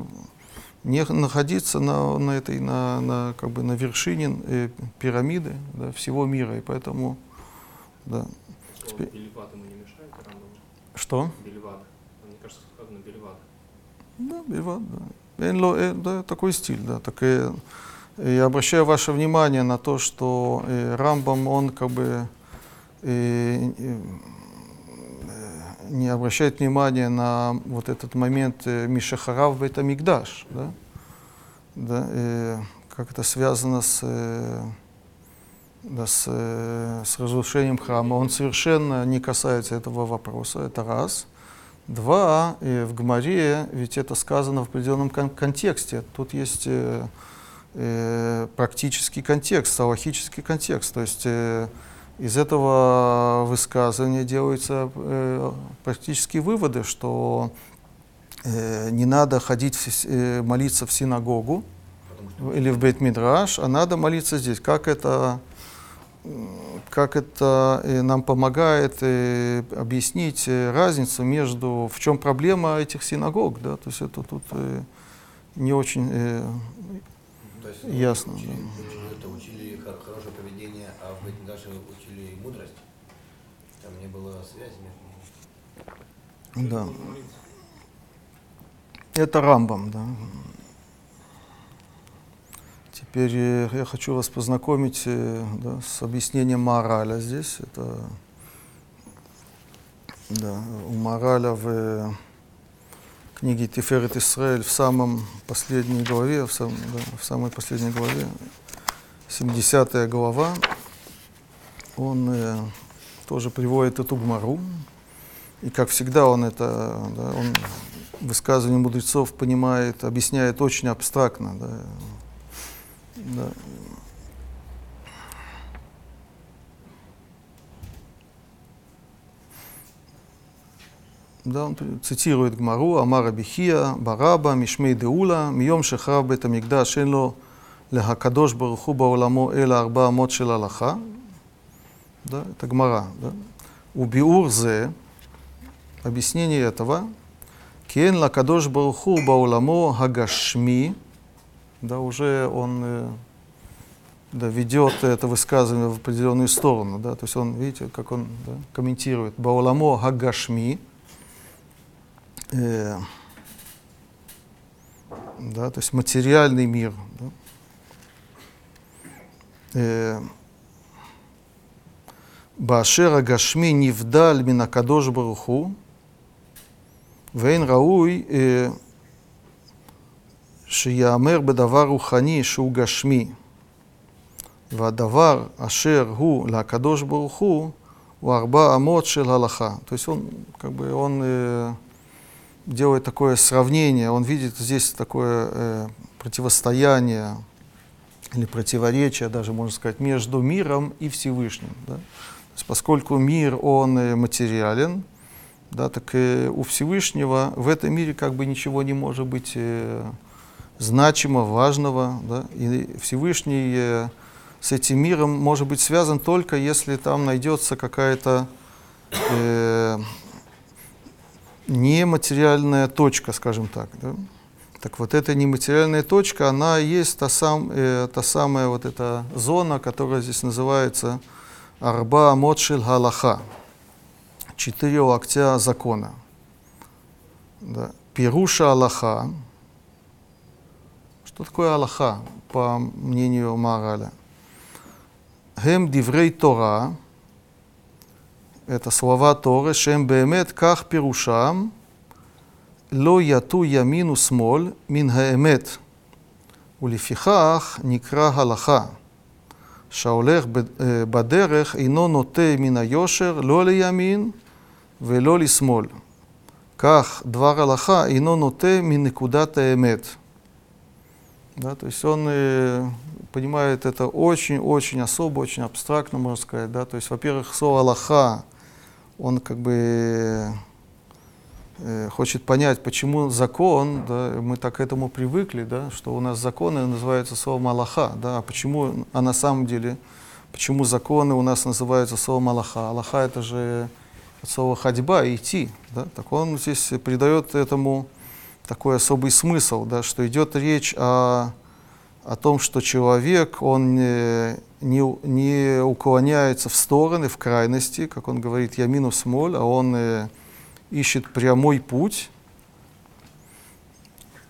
не находиться на, на этой, на, на, как бы на вершине э, пирамиды да, всего мира, и поэтому, да, Слово Беливат ему не мешает, Рамбаму? что? Беливат. Мне кажется, сказано Беливат. Да, Биват, да. Энло, э, да, такой стиль, да. Так и, и я обращаю ваше внимание на то, что э, Рамбам, он как бы э, э, не обращает внимания на вот этот момент Мишахарав Бетамикдаш, да? Да, э, как это связано с, с, э, с разрушением храма. Он совершенно не касается этого вопроса, это раз. Два, э, в Гмаре, ведь это сказано в определенном кон- контексте. Тут есть э, э, практический контекст, салахический контекст. То есть э, из этого высказывания делаются э, практические выводы, что э, не надо ходить в э, молиться в синагогу или в Бейт-Мидраш, а надо молиться здесь. Как это, как это э, нам помогает э, объяснить э, разницу между, в чем проблема этих синагог, да, то есть это тут не очень э, есть, ясно, Учили, да. учили это, учили хор- хорошее поведение, а в Бетмидаше учили мудрость. Там не было связи между ними. да. Это Рамбам, да. Теперь э, я хочу вас познакомить э, да, с объяснением мораля здесь. Это да, у мораля в э, книге Тиферет Исраэль в самом последней главе, в, сам- да, в самой последней главе, 70 глава, он э, тоже приводит эту гмару. И как всегда он это, да, он высказывание мудрецов понимает, объясняет очень абстрактно. Да, да. Да, он при- цитирует Гмару, Амара Бихия, Бараба, Мишмей Деула, Мием Шехрав Бет Амигдаш, אין לו להקדוש ברוך הוא בעולמו אלא ארבע אמות של הלכה. Да, это Гмара. Да. Убиур зе, объяснение этого, кен лакадош баруху бауламо хагашми, да, уже он э, да, ведет это высказывание в определенную сторону. Да, то есть он, видите, как он да, комментирует Бауламо Хагашми. Э, да, то есть материальный мир. Да, э, Баашера Гашми невдаль мина Кадош Баруху, Вейн Рауй э, שיאמר בדבר רוחני שהוא גשמי, והדבר אשר הוא לקדוש ברוך הוא, הוא ארבע אמות של הלכה. То есть он, как бы, он э, делает такое сравнение, он видит здесь такое э, противостояние или противоречие, даже можно сказать, между миром и Всевышним. Да? То есть, поскольку мир, он э, материален, да, так и у Всевышнего в этом мире как бы ничего не может быть э, значимого, важного. Да? И Всевышний э, с этим миром может быть связан только если там найдется какая-то э, нематериальная точка, скажем так. Да? Так вот эта нематериальная точка, она есть та, сам, э, та самая вот эта зона, которая здесь называется Арба Модшил Галаха, четыре локтя закона. Да. Пируша Аллаха. Что такое Аллаха, по мнению Мараля? Гем диврей Тора, это слова Торы, шем бемет ках пирушам, לא יטו ימין ושמאל מן האמת, ולפיכך נקרא הלכה, שההולך בדרך אינו נוטה מן היושר לא לימין ולא לשמאל. כך דבר הלכה אינו נוטה מנקודת האמת. Да, то есть он э, понимает это очень-очень особо, очень абстрактно, можно сказать. Да? То есть, во-первых, слово «Аллаха», он как бы Э, хочет понять, почему закон, да, мы так к этому привыкли, да, что у нас законы называются словом Аллаха, да, а почему, а на самом деле, почему законы у нас называются словом Аллаха? Аллаха это же слово ходьба, идти, да, так он здесь придает этому такой особый смысл, да, что идет речь о, о том, что человек, он не, не, не уклоняется в стороны, в крайности, как он говорит, я минус моль, а он э, ищет прямой путь,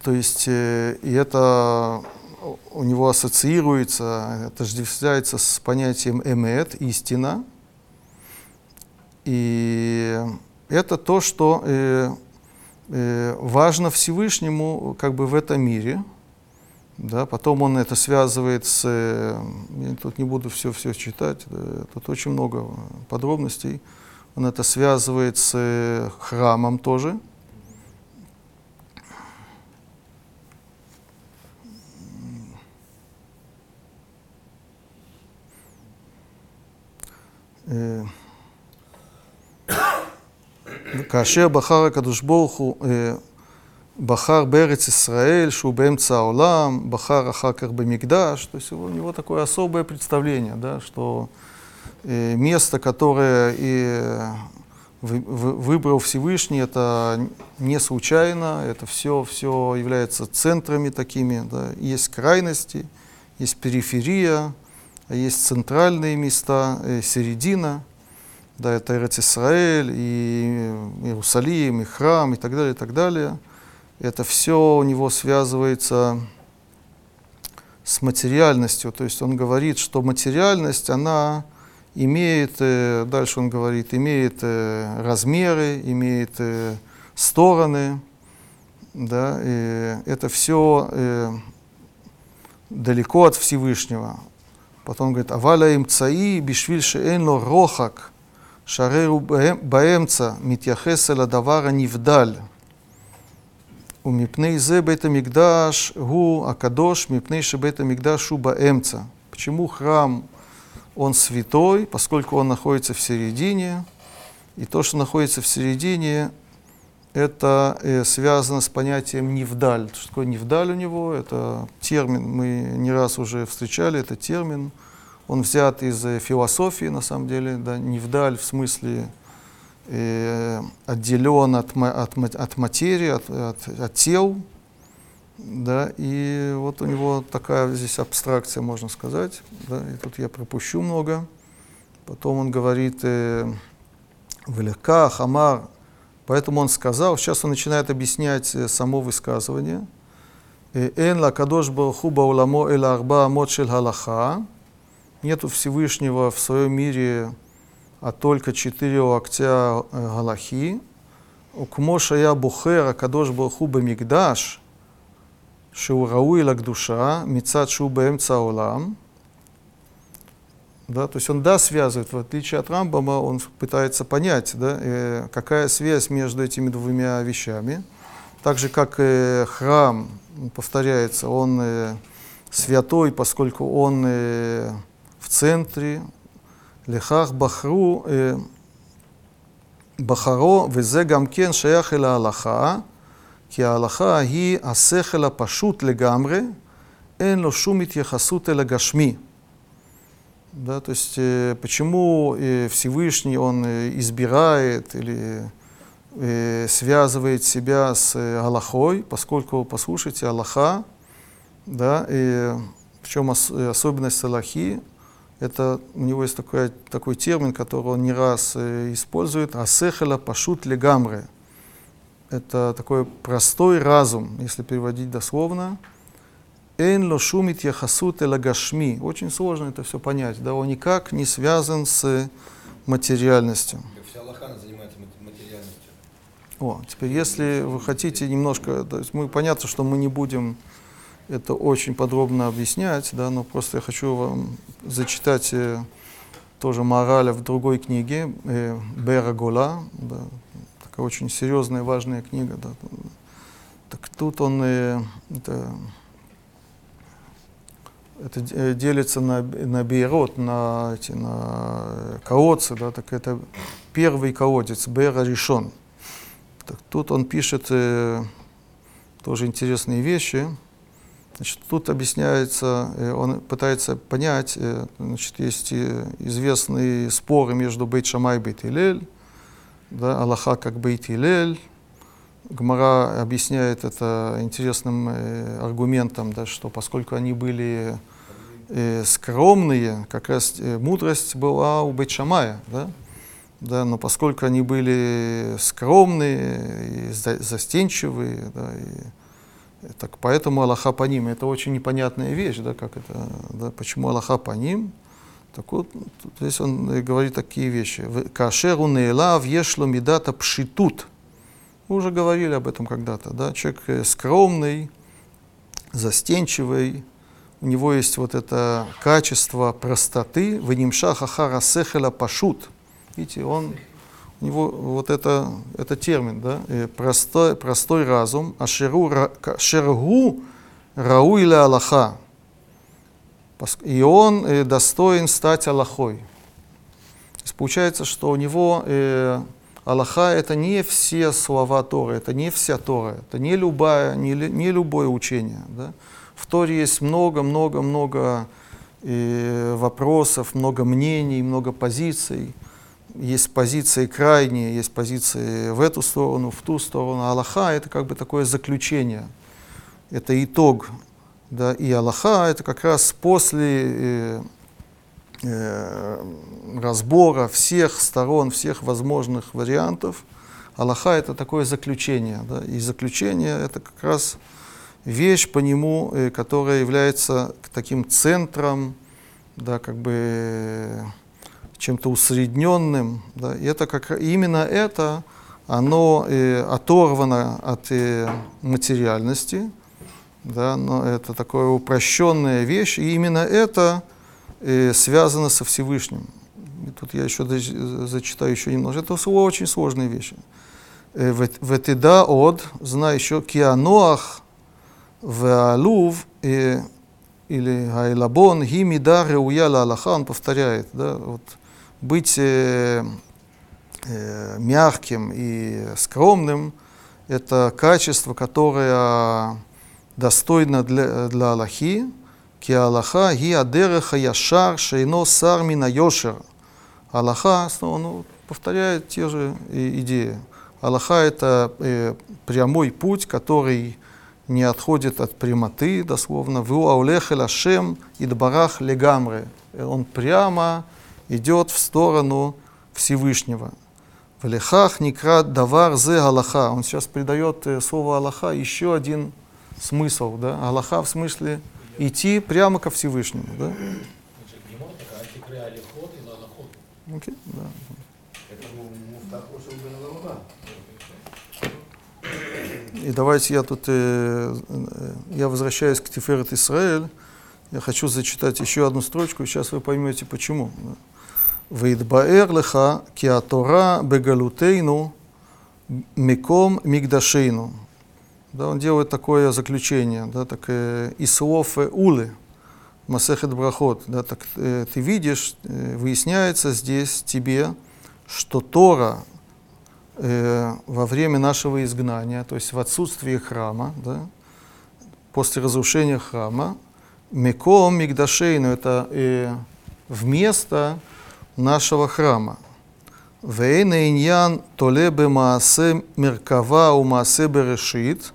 то есть э, и это у него ассоциируется, отождествляется с понятием эмет, истина. И это то, что э, э, важно Всевышнему как бы в этом мире. Да, потом он это связывает с... Э, я тут не буду все-все читать, да, тут очень много подробностей. Он это связывает с э, храмом тоже. כאשר בחר הקדוש ברוך הוא, בחר בארץ ישראל, שהוא באמצע העולם, בחר אחר כך במקדש, то есть у него такое особое представление, да, что место, которое и выбрал Всевышний, это не случайно, это все, все является центрами такими. Да. Есть крайности, есть периферия, есть центральные места, э, середина. да, это Эрец Исраэль, и Иерусалим, и храм, и так далее, и так далее. Это все у него связывается с материальностью. То есть он говорит, что материальность, она имеет, э, дальше он говорит, имеет э, размеры, имеет э, стороны, да, и это все далеко от Всевышнего. Потом говорит, аваля им цаи бишвиль шеэнло рохак, шареру баэмца митяхес эла давара нивдаль. ומפני זה בית המקדש הוא הקדוש, מפני שבית המקדש הוא באמצע. Почему храм он святой, поскольку он находится в середине, и то, что находится в середине, это э, связано с понятием «невдаль». Что такое «невдаль» у него? Это термин, мы не раз уже встречали, это термин. он взят из э, философии, на самом деле, да, «невдаль» в смысле э, отделен от, от, от материи, от, от, от тел, да, и вот у него такая здесь абстракция, можно сказать, да, и тут я пропущу много. Потом он говорит, э, «Велика, хамар», поэтому он сказал, сейчас он начинает объяснять э, само высказывание, «Э, «Эн ла кадош барху бауламо эла арба амот шель халаха», нету Всевышнего в своем мире, а только четыре локтя э, Галахи. Укмоша я бухера кадош бахуба мигдаш, шиурауи душа, мицат шуба эмца цаулам. Да, то есть он да связывает, в отличие от Рамбама, он пытается понять, да, э, какая связь между этими двумя вещами. Так же, как э, храм повторяется, он э, святой, поскольку он э, центре. Лехах бахру э, בחרו, וזה גם כן שייך אל ההלכה, כי ההלכה היא השכל הפשוט לגמרי, אין לו שום התייחסות אל הגשמי. Да, то есть э, почему э, Всевышний он э, избирает или э, связывает себя с э, Аллахой, поскольку, послушайте, Аллаха, да, и в чем ос- э, особенность Аллахи, это у него есть такой, такой термин, который он не раз э, использует, асехела пашут легамре. Это такой простой разум, если переводить дословно. Эн ло шумит яхасут элагашми. Очень сложно это все понять, да, он никак не связан с материальностью. Вся Аллаха она занимается мат- материальностью. О, теперь, если вы хотите немножко, то есть мы понятно, что мы не будем это очень подробно объяснять, да, но просто я хочу вам зачитать э, тоже мораля в другой книге э, Бера Гола, да, такая очень серьезная, важная книга, да. Так тут он э, это, это э, делится на, на бейрот, на, эти, на колодцы, да, так это первый колодец, Бера решен. Так, тут он пишет э, тоже интересные вещи. Значит, тут объясняется, э, он пытается понять, э, значит, есть э, известные споры между Бейт Шамай и Бейт Илель, да, Аллаха как Бейт Илель. Гмара объясняет это интересным аргументом, да, что поскольку они были скромные, как раз мудрость была у Бейт Шамая, да, да, но поскольку они были скромные и за- застенчивые, да, и так поэтому Аллаха по ним. Это очень непонятная вещь, да, как это, да, почему Аллаха по ним. Так вот, здесь он говорит такие вещи. «В- Кашеру нейлав ешло мидата пшитут. Мы уже говорили об этом когда-то, да, человек э, скромный, застенчивый, у него есть вот это качество простоты, венимша хахара сехеля пашут. Видите, он, у него вот это, это термин, да, э, простой, простой разум, ашеру ра- ка- шергу рауи ля Аллаха. И он э, достоин стать Аллахой. Получается, что у него э, Аллаха это не все слова Торы, это не вся Тора, это не, любая, не, не любое учение. Да? В Торе есть много-много-много э, вопросов, много мнений, много позиций. Есть позиции крайние, есть позиции в эту сторону, в ту сторону. Аллаха это как бы такое заключение, это итог. Да? И Аллаха это как раз после э, э, разбора всех сторон, всех возможных вариантов. Аллаха это такое заключение. Да? И заключение это как раз вещь по нему, э, которая является таким центром, да, как бы чем-то усредненным. Да? И это как, именно это, оно э, оторвано от э, материальности, да, но это такая упрощенная вещь, и именно это э, связано со Всевышним. И тут я еще зачитаю еще немножко. Это слово очень сложные вещи. Э, «Вет- Ветида от, знай еще, кианоах веалув, или айлабон, ги мида реуя ла Аллаха, он повторяет, да, вот, быть э, э, мягким и скромным, это качество, которое достойно для, для Аллахи, ки Аллаха ги адереха яшар шейно сар мина йошер. Аллаха, снова, ну, повторяет те же идеи. Аллаха это э, прямой путь, который не отходит от прямоты, дословно. Ву аулех эль Ашем идбарах легамре. Э, Он прямо идет в сторону Всевышнего. В лехах некрат давар зе Аллаха. Он сейчас придает э, слову Аллаха еще один смысл. Да? Аллаха в смысле идти прямо ко Всевышнему. Да? Окей, да. И давайте я тут, э, э, я возвращаюсь к Тиферет Исраэль. Я хочу зачитать еще одну строчку, и сейчас вы поймете почему. «Ваидбаэр леха ки атора бегалутейну миком мигдашейну». да, он делает такое заключение, да, так, э, из слов э, Улы, Масехет Брахот, да, так э, ты видишь, э, выясняется здесь тебе, что Тора э, во время нашего изгнания, то есть в отсутствии храма, да, после разрушения храма, Меком Мигдашейну, это э, вместо нашего храма. Вейна иньян толе бы маасе меркава у маасе берешит.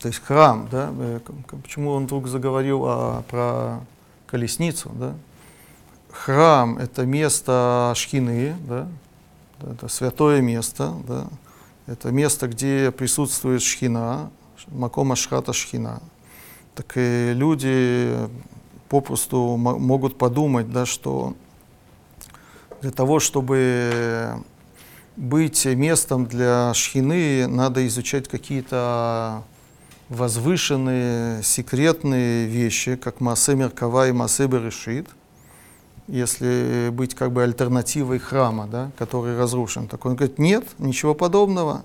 То есть храм, да? э, Почему он вдруг заговорил о, про колесницу, да? Храм – это место шхины, да? Это святое место, да? Это место, где присутствует шхина, макома шхата шхина. Так и люди попросту мо- могут подумать, да, что для того, чтобы быть местом для шхины, надо изучать какие-то возвышенные, секретные вещи, как Маасе Меркава и Маасе Берешит, если быть как бы альтернативой храма, да, который разрушен. Так он говорит, нет, ничего подобного.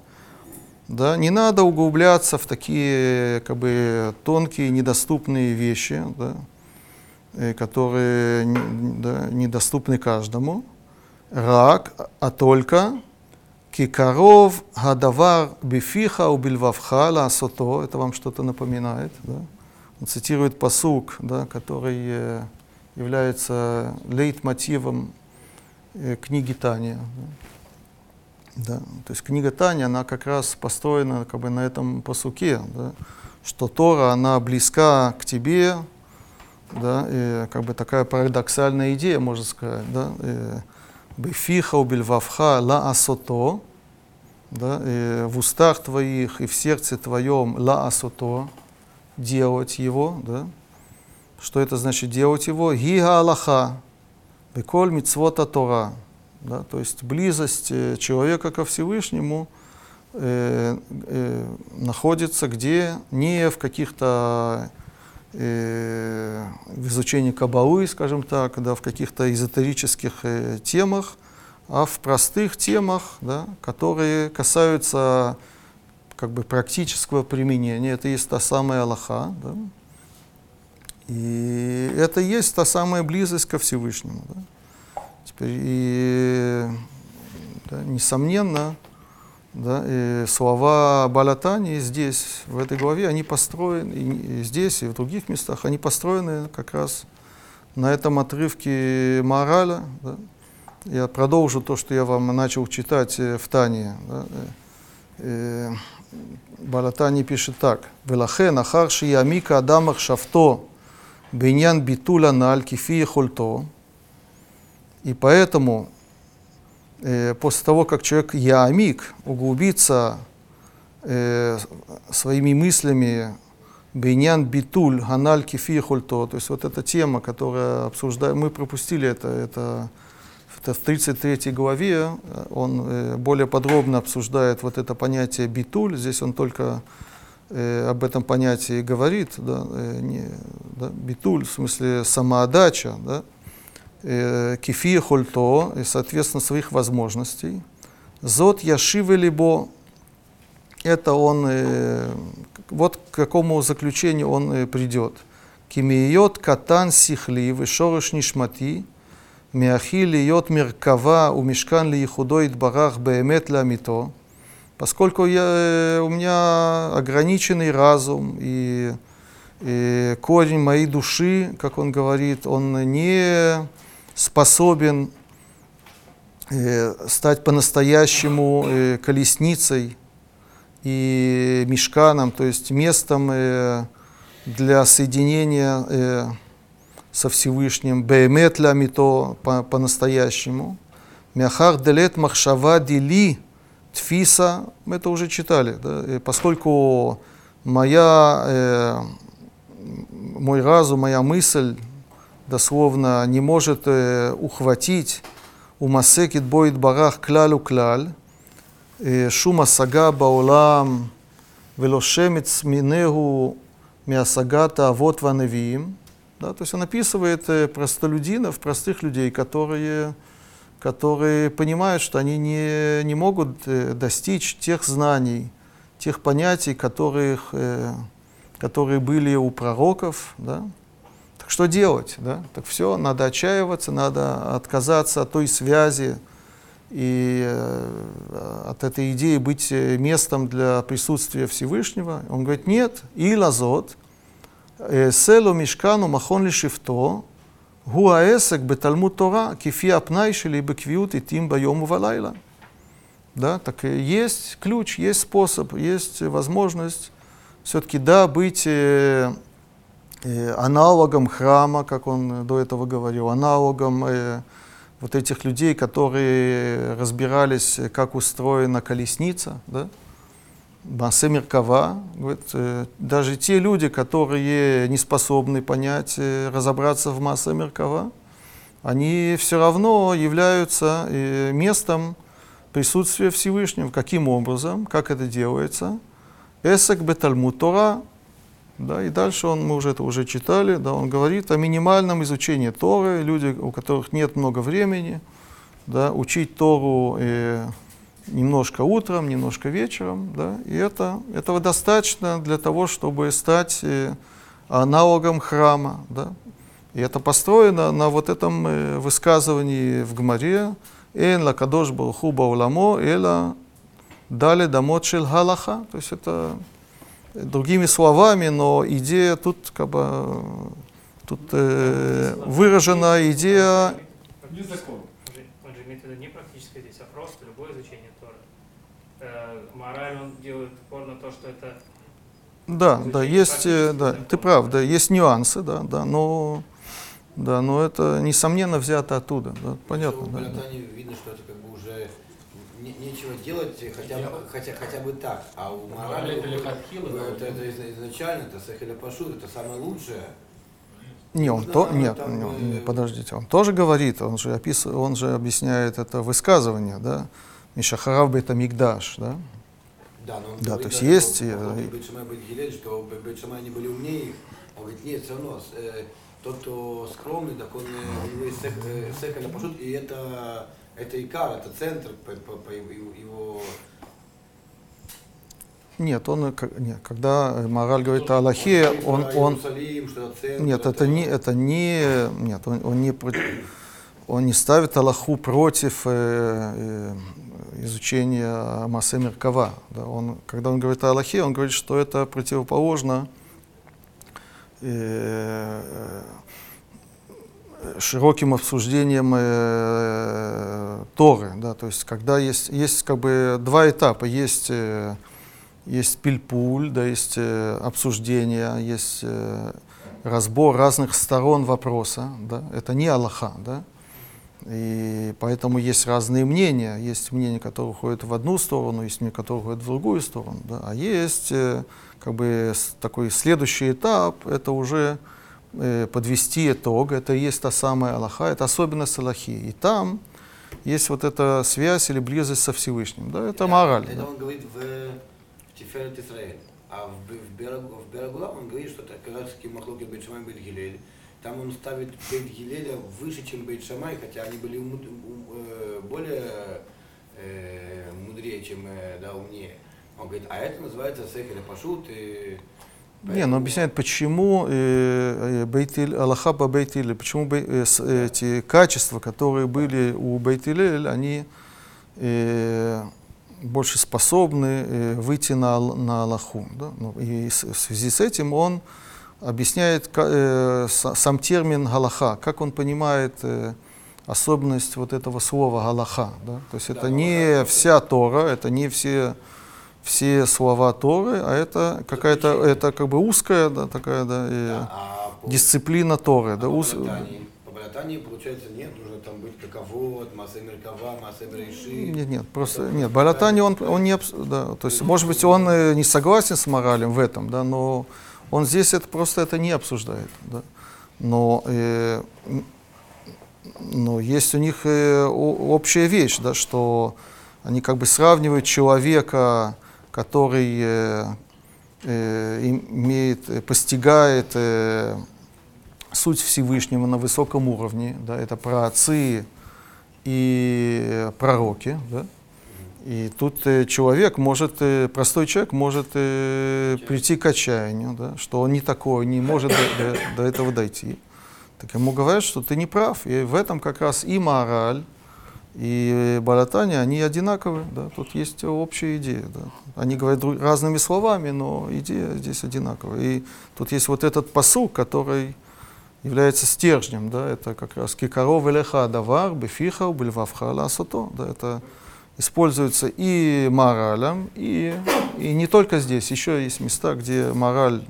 Да, не надо углубляться в такие как бы тонкие, недоступные вещи, да, э, которые да, недоступны каждому. Рак, а только кикаров гадавар бифиха убильвавха ласото. Это вам что-то напоминает. Да? Он цитирует посук, да, который э, является лейтмотивом э, книги Тания. Да. То есть книга Таня, она как раз построена как бы, на этом посуке, да, что Тора, она близка к тебе, да, и как бы такая парадоксальная идея, можно сказать, да, э, бифиха убильвавха ла асото, да, в устах твоих и в сердце твоем ла асото, делать его, да. Что это значит делать его? Гига Аллаха, беколь мицвота Тора. Да, то есть близость э, человека ко Всевышнему э, э, находится где? Не в каких-то э, в изучении кабалы, скажем так, да, в каких-то эзотерических э, темах, а в простых темах, да, которые касаются как бы практического применения. Это есть та самая Аллаха. Да? И это есть та самая близость ко Всевышнему. Да? Теперь и да, несомненно, да, и слова Балатани здесь, в этой главе, они построены, и, здесь, и в других местах, они построены как раз на этом отрывке морали. Да. Я продолжу то, что я вам начал читать э, в Тане. Да. Э, э, Балатани пишет так. «Велахен ахар шиямика адамах шафто биньян битуля наль кифи хольто». И поэтому после того, как человек яамик углубится э, своими мыслями биньян битуль ганаль кифи хольто, то есть вот эта тема, которая обсуждаем, мы пропустили это, это, это в 33 главе, э, он э, более подробно обсуждает вот это понятие битуль, здесь он только э, об этом понятии говорит, да, э, не, да, битуль в смысле самоотдача, да, э, кефия хольто, и, соответственно, своих возможностей. Зот яшивы либо, это он, э, вот к какому заключению он э, придет. Кимиот катан сихли, вишорыш нишмати, мяхи льет меркава у мешкан ли худой барах беемет ламито, поскольку я, э, у меня ограниченный разум и, и корень моей души, как он говорит, он не способен э, стать по-настоящему э, колесницей и мешканом, то есть местом э, для соединения со Всевышним, беемет ламито по- по-настоящему. Мяхар делет махшава дили тфиса, мы это уже читали, да, поскольку моя, мой разум, моя мысль дословно не может э, ухватить умасекит боит барах клалю клаль, э, шум асага баолам вело шемец минегу миасагата авот ваневиим. Да, то есть он описывает э, простолюдинов, простых людей, которые, которые понимают, что они не, не могут э, достичь тех знаний, тех понятий, которых, которые были у пророков, да. Так что делать? Да? Так все, надо отчаиваться, надо отказаться от той связи и э, от этой идеи быть э, местом для присутствия Всевышнего. Он говорит, нет, и лазот, э, селу мишкану махон ли шифто, гуаэсек беталмут тора, кифи апнайши либо квиют и тим байому валайла. Да, так есть ключ, есть способ, есть возможность все-таки, да, быть аналогом храма, как он до этого говорил, аналогом э, вот этих людей, которые разбирались, как устроена колесница, да, Массе Меркава, говорит, э, даже те люди, которые не способны понять, э, разобраться в Массе Меркава, они все равно являются э, местом присутствия Всевышнего. Каким образом? Как это делается? Эсек бетальмут Тора. Да, и дальше он, мы уже это уже читали, да, он говорит о минимальном изучении Торы, люди, у которых нет много времени, да, учить Тору э, немножко утром, немножко вечером, да, и это, этого достаточно для того, чтобы стать э, аналогом храма, да. И это построено на вот этом э, высказывании в Гмаре «Эн лакадош баруху бауламо, эла дали дамот шель галаха». То есть это другими словами, но идея тут как бы тут э, выражена идея Не закон. Он же, он же имеет в виду не практическое здесь, а просто любое изучение Торы. Э, мораль он делает упор на то, что это Да, да, есть, э, да, ты прав, да. есть нюансы, да, да, но, да, но это несомненно взято оттуда, да, понятно, да, да. Видно, что это как бы уже не- нечего делать, хотя бы, хотя, хотя бы так. А у морали это ну, да, это, это из- изначально, это сахеля пашут, это самое лучшее. Не, он Нужно то, там, нет, там, не, не, подождите, он тоже говорит, он же, опис, он же объясняет это высказывание, да, Мишахарав это Мигдаш, да, Да, но он Да, говорит то есть даже, есть, что э, по поводу Бейт Шамай, Бейт Гилель, что Бе- Бейт Шамай они были умнее их. Он говорит, нет, все равно, э, тот, кто скромный, так он, э, у него есть сек- э, пашут, и это, это икар, это центр по, по- по его, нет, он, нет, когда Мораль говорит о Аллахе, он, он, центр. Нет, это не, это не, нет, он, он не, он не ставит Аллаху против э, э, изучения Масе Меркава. Да. Он, когда он говорит о Аллахе, он говорит, что это противоположно э, э, широким обсуждением э, Торы. Да. То есть, когда есть, есть как бы два этапа. Есть э, есть пильпуль, да, есть э, обсуждение, есть э, разбор разных сторон вопроса, да, это не Аллаха, да, и поэтому есть разные мнения, есть мнения, которые уходят в одну сторону, есть мнения, которые уходят в другую сторону, да, а есть э, как бы такой следующий этап, это уже подвести итог, это и есть та самая Аллаха, это особенность Аллахи, и там есть вот эта связь или близость со Всевышним, да, это мораль. Это да. он говорит в, в Тиферет Исраэль. А в, в, Берагу- в Берагула он говорит, что это казахский махлоки Бейт Шамай Бейт Гилель. Там он ставит Бейт Гилеля выше, чем Бейт Шамай, хотя они были ум- э, более э, мудрее, чем э, да, умнее. Он говорит, а это называется Сехеля Пашут. И Не, но поэтому- объясняет, почему э, э, Бейтиль, Аллаха по Бейтиле, почему бей- э, с- эти качества, которые были у Бейтилель, они э, больше способны э, выйти на, на Аллаху. Да? Ну, и с- в связи с этим он объясняет э, са- сам термин Галаха, как он понимает э, особенность вот этого слова Галаха. Да? То есть Да, это не это- вся Тора, это не все все слова Торы, а это какая-то, это как бы узкая, да, такая, да, э, Да, а дисциплина Торы, а да, по уз- Братании- По Братании, получается, нет, нужно там быть каковод, Масе Меркава, Масе Береши. Нет, нет, просто Это нет. просто Балатани он, он не, да, то есть, может быть, он э, не согласен с моралем в этом, да, но он здесь это просто это не обсуждает, да. Но, э, но есть у них э, общая вещь, да, что они как бы сравнивают человека, который э, э, имеет, э, постигает э, суть Всевышнего на высоком уровне, да, это праотцы и пророки, да, И тут э, человек может, простой человек может э, прийти к отчаянию, да, что он не такой, не может до, до- до этого дойти. Так ему говорят, что ты не прав. И в этом как раз и мораль, и балатания, они одинаковые. Да. Тут есть общая идея. Да. Они говорят разными словами, но идея здесь одинаковая. И тут есть вот этот посыл, который является стержнем. Да. Это как раз кикаров элеха давар, бефиха, бельвавха ласото. Да. Это используется и моралем, и, и не только здесь. Еще есть места, где мораль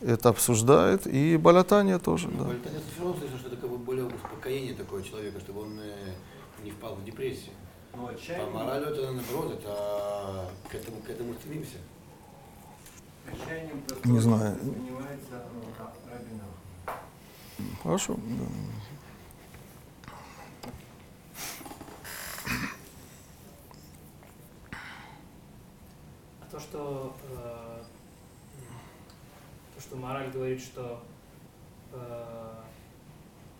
это обсуждает, и балатания тоже. Да. Вольтер, я все равно слышал, что это как бы более успокоение такого человека, чтобы он э, не впал в депрессию. Ну, А отчаяние, мораль это наоборот, это к этому, к этому стремимся. отчаянием Не знаю. занимается ну, Ахман. Хорошо. да. А то, что, э, то, что мораль говорит, что э,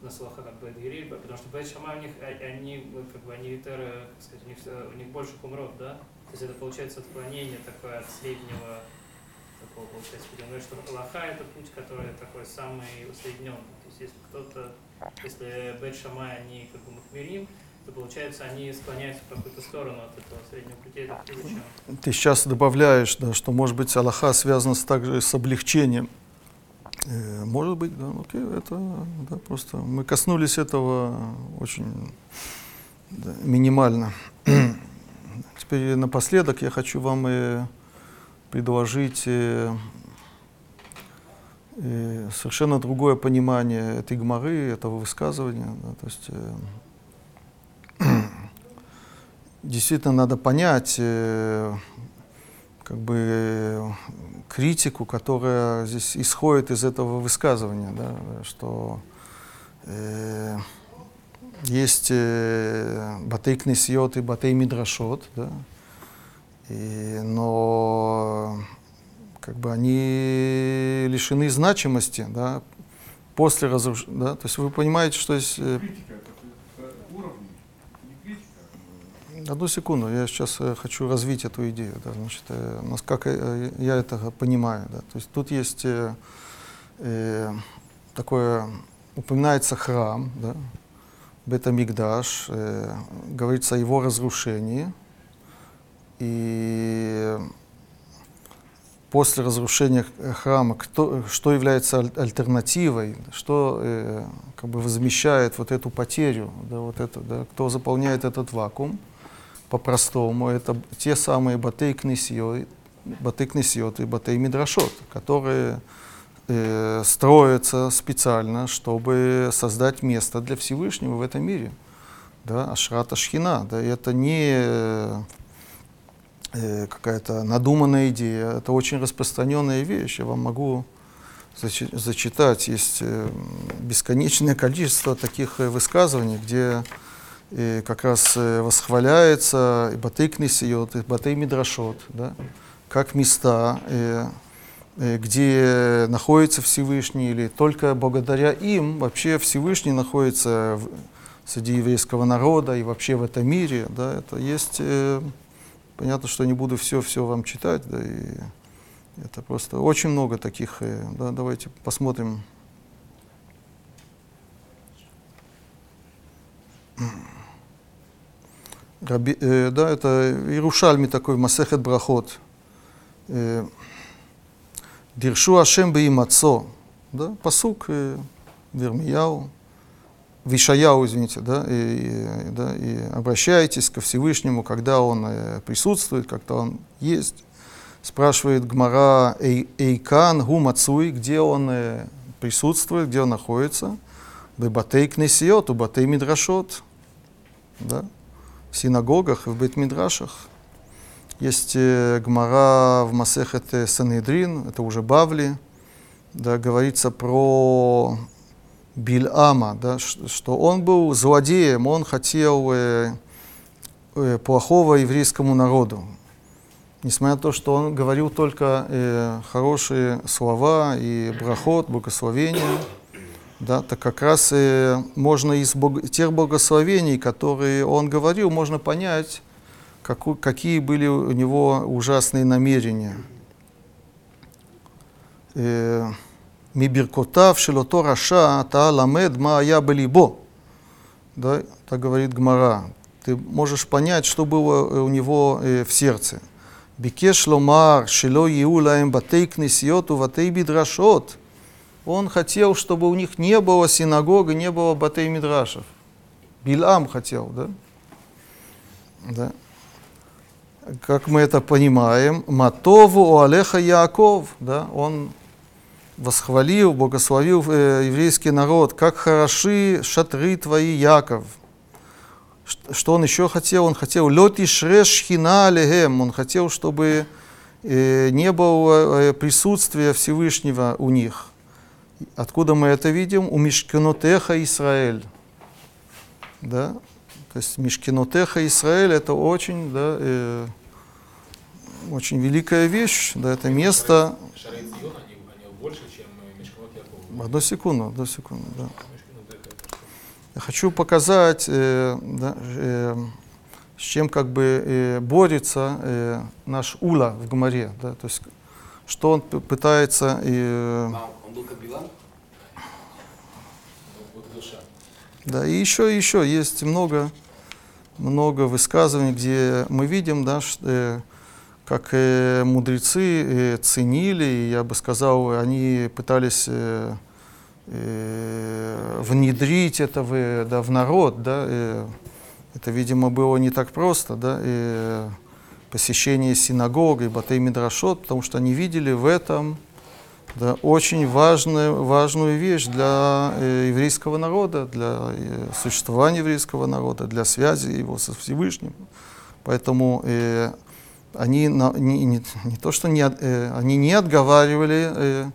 на Салаха как бы Эдгириль, потому что Бейт Шамай у них, а- они, э, как бы, они Витеры, как сказать, у них, у них больше хумрот, да? То есть это получается отклонение такое от среднего, такого получается, он говорит, что Лаха это путь, который такой самый усредненный. То есть если кто-то, если Бейт Шамай, они как бы махмирим, то получается они склоняются в какую-то сторону от этого среднего пути, это Ты сейчас добавляешь, да, что может быть Аллаха связана также с облегчением. Э, может быть, да, окей, это да, просто мы коснулись этого очень да, минимально. [clears throat] Теперь напоследок я хочу вам э, предложить э, э, совершенно другое понимание этой гморы, этого высказывания. да, то есть, [clears throat] действительно надо понять как бы критику, которая здесь исходит из этого высказывания, да, что э, есть э, батей кнесиот и батей мидрашот, да, и, но как бы они лишены значимости, да, после разрушения, да, то есть вы понимаете, что есть э, Критика это, это уровни, не критика. Одну секунду, я сейчас э, хочу развить эту идею, да, значит, э, как э, я это понимаю, да, то есть тут есть э, такое, упоминается храм, да, Бетамикдаш, э, говорится о его разрушении, и после разрушения храма, кто, что является аль- альтернативой, что э, как бы возмещает вот эту потерю, да, вот это, да, кто заполняет этот вакуум, по-простому, это те самые батей кнесиот, батей кнесиот и батей мидрашот, которые э, строятся специально, чтобы создать место для Всевышнего в этом мире. Да, Ашрата Шхина, да, и это не э, какая-то надуманная идея, это очень распространенная вещь. Я вам могу зачи- зачитать, есть э, бесконечное количество таких э, высказываний, где э, как раз э, восхваляется и Батей Кнесиот, и Батей Мидрашот, да, как места, э, где находится Всевышний, или только благодаря им вообще Всевышний находится в- среди еврейского народа и вообще в этом мире. Да, это есть, э, понятно, что не буду все-все вам читать, да, и это просто очень много таких, э, да, давайте посмотрим. Раби, э, да, это Иерушальми такой, Масехет Брахот. Э, Диршу Ашем Баимацо. Да, посук э, Вермияу, Вишаяу, извините, да, и, и, да, и обращайтесь ко Всевышнему, когда Он э, присутствует, когда Он есть. Спрашивает Гмара Эй- Эйкан Гумацуй, где Он э, присутствует, где Он находится. Бебатей Кнесиот, Батей Мидрашот. Да в синагогах и в бет-мидрашах. Есть э, гмара в Масехет э, Санедрин, это уже Бавли, да, говорится про Бильама, да, что он был злодеем, он хотел э, э, плохого еврейскому народу. Несмотря на то, что он говорил только э, хорошие слова и брахот, благословения, да, так как раз э, можно из бог- тех благословений, которые он говорил, можно понять, каку- какие были у него ужасные намерения. Э, Мибиркотав шелото раша та ламед ма я белибо. Да, так говорит Гмара. Ты можешь понять, что было э, у него в сердце. Бикеш ломар шело иулаем батей кнесиот ватей бидрашот. Он хотел, чтобы у них не было синагог и не было батей мидрашев. Билам хотел, да? Да. Как мы это понимаем, Матову у Алеха Яаков, да, он восхвалил, благословил э, еврейский народ, как хороши шатры твои, Яков. Что он еще хотел? Он хотел лед и шреш хина алехем. Он хотел, чтобы э, не было э, присутствия Всевышнего у них. Откуда мы это видим? У Мишкенотеха Израиль. Да? То есть Мишкенотеха Израиль это очень, да, э, очень великая вещь. Да, это место. Одну секунду, одну секунду, да. Я хочу показать, э, да, э, с чем как бы э, борется э, наш Ула в Гумаре. Да, то есть, что он пытается... э, А как Билан? Вот душа. Да, и еще, еще есть много, много высказываний, где мы видим, да, ш- э, как э, мудрецы э, ценили, и я бы сказал, они пытались внедрить это в, да, в народ, да, это, видимо, было не так просто, да, э, посещение синагог и батей мидрашот, потому что они видели в этом да, очень важную, важную вещь для э, еврейского народа, для э, существования еврейского народа, для связи его со Всевышним. Поэтому э, они на- не, не- не то, что не, э, они не отговаривали э,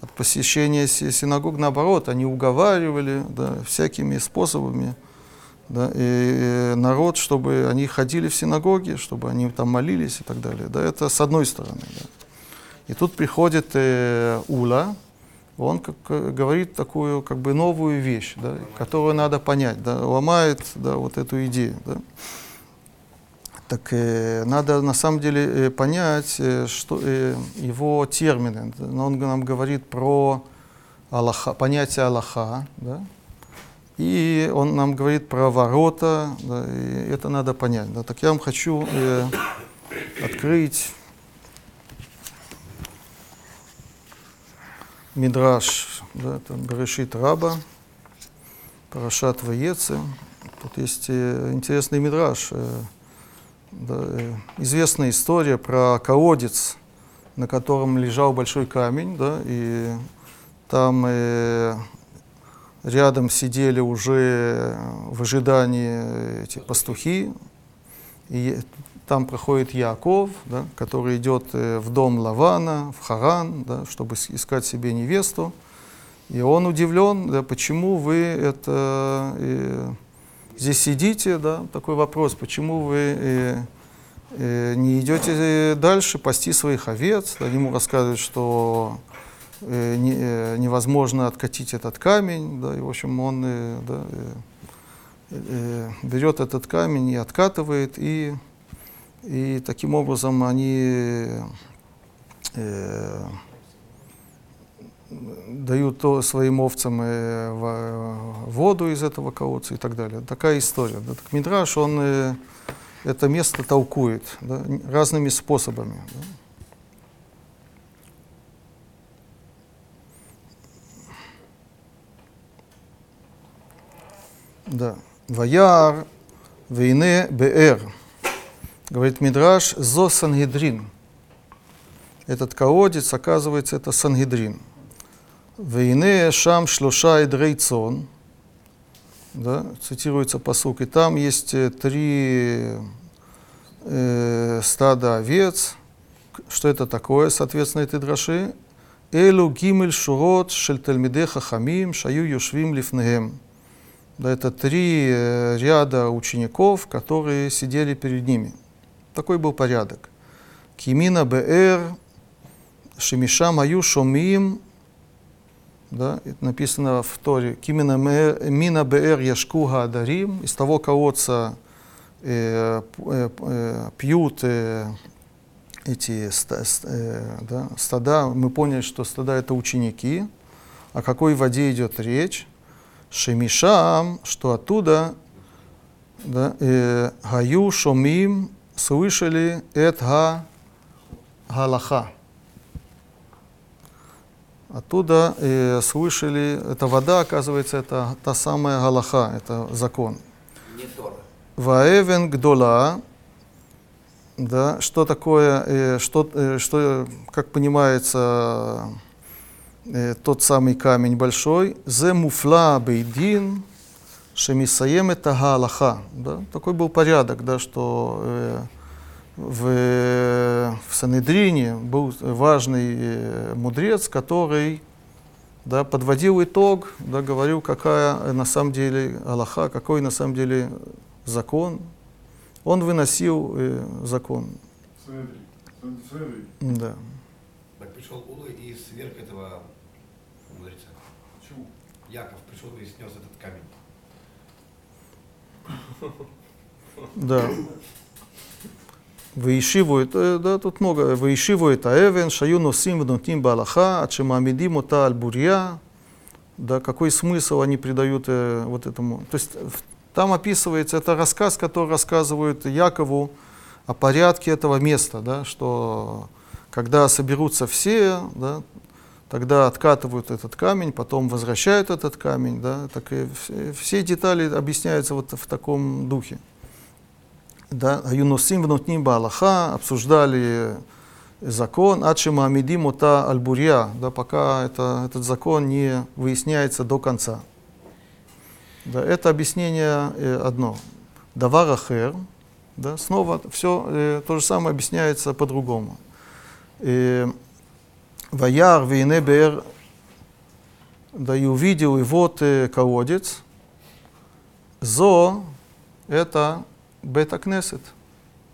от посещения си- синагог, наоборот, они уговаривали да, всякими способами да, и, э, народ, чтобы они ходили в синагоги, чтобы они там молились и так далее. Да, это с одной стороны. Да. И тут приходит э, Ула, он как, э, говорит такую как бы новую вещь, да, которую надо понять, да, ломает да, вот эту идею. Да. Так э, надо на самом деле э, понять, э, что э, его термины. Да, Он нам говорит про Аллаха, понятие Аллаха, да, и он нам говорит про ворота, да, и это надо понять. Да. Так я вам хочу э, открыть Мидраш, да, это Берешит Раба, Парашат Ваеце. Тут есть э, интересный мидраш, э, да, э, известная история про колодец, на котором лежал большой камень, да, и там э, рядом сидели уже в ожидании эти пастухи, и там проходит Яков, да, который идет э, в дом Лавана, в Харан, да, чтобы искать себе невесту. И он удивлен, да, почему вы это, э, здесь сидите, да, такой вопрос, почему вы э, э, не идете э, дальше пасти своих овец. Да, ему рассказывают, что э, не- э, невозможно откатить этот камень, да, и, в общем, он э, да, э, э, берет этот камень и откатывает, и, и таким образом они э, дают то своим овцам э, во- воду из этого колодца и так далее. Такая история. Да. Так Мидраш, он э, это место толкует да, разными способами. да. Да. Ваяр вейне беэр. Говорит Мидраш, зо Сангедрин. Этот колодец, оказывается, это Сангедрин. Вейне шам шлоша эдрей цон. Да, цитируется посук. И там есть э, три э, стада овец. Что это такое, соответственно, этой драши? Элу гимель шурот шель тельмиде хахамим шаю юшвим лифнеем. Да, это три э, ряда учеников, которые сидели перед ними. Такой был порядок. Кимина беэр, шемишам аю шомим, да, написано в Торе, Кимина мина беэр яшку гадарим, из того колодца э, э, э, пьют э, эти ста- ст- э, да, стада, мы поняли, что стада это ученики. О какой воде идет речь? Шемишам, что оттуда да, э, Гаю Шомим слышали эт га галаха. Оттуда э, слышали, эта вода, оказывается, это та самая галаха, это закон. Ваэвен гдола, да, что такое, э, что, э, что, как понимается, э, тот самый камень большой, зе муфла бейдин, шемисаем это галаха. Да? Такой был порядок, да, что э, в, в Санедрине был важный э, мудрец, который да, подводил итог, да, говорил, какая на самом деле Аллаха, какой на самом деле закон. Он выносил э, закон. Смотри. Да. Так пришел Ула и сверх этого мудреца. Почему? Яков пришел и снес этот камень. Да. וישיבו, да, тут много, וישיבו את האבן שהיו נושאים ונותנים בהלכה עד שמעמידים אותה על בוריה. Да, какой смысл они придают э, вот этому. То есть в- там описывается, это рассказ, который рассказывают Якову о порядке этого места, да, что когда соберутся все, да, тогда откатывают этот камень, потом возвращают этот камень, да, так и все, все детали объясняются вот в таком духе. Да, Юнусим внутним Балаха обсуждали закон, Ачима Амидим Ота Альбурья, да, пока это, этот закон не выясняется до конца. Да, это объяснение э, одно. Давар Ахер, да, снова все э, то же самое объясняется по-другому. Э, Ваяр Вейне Бер, да, и увидел, и вот э, колодец. Зо – это Бета-Кнесет,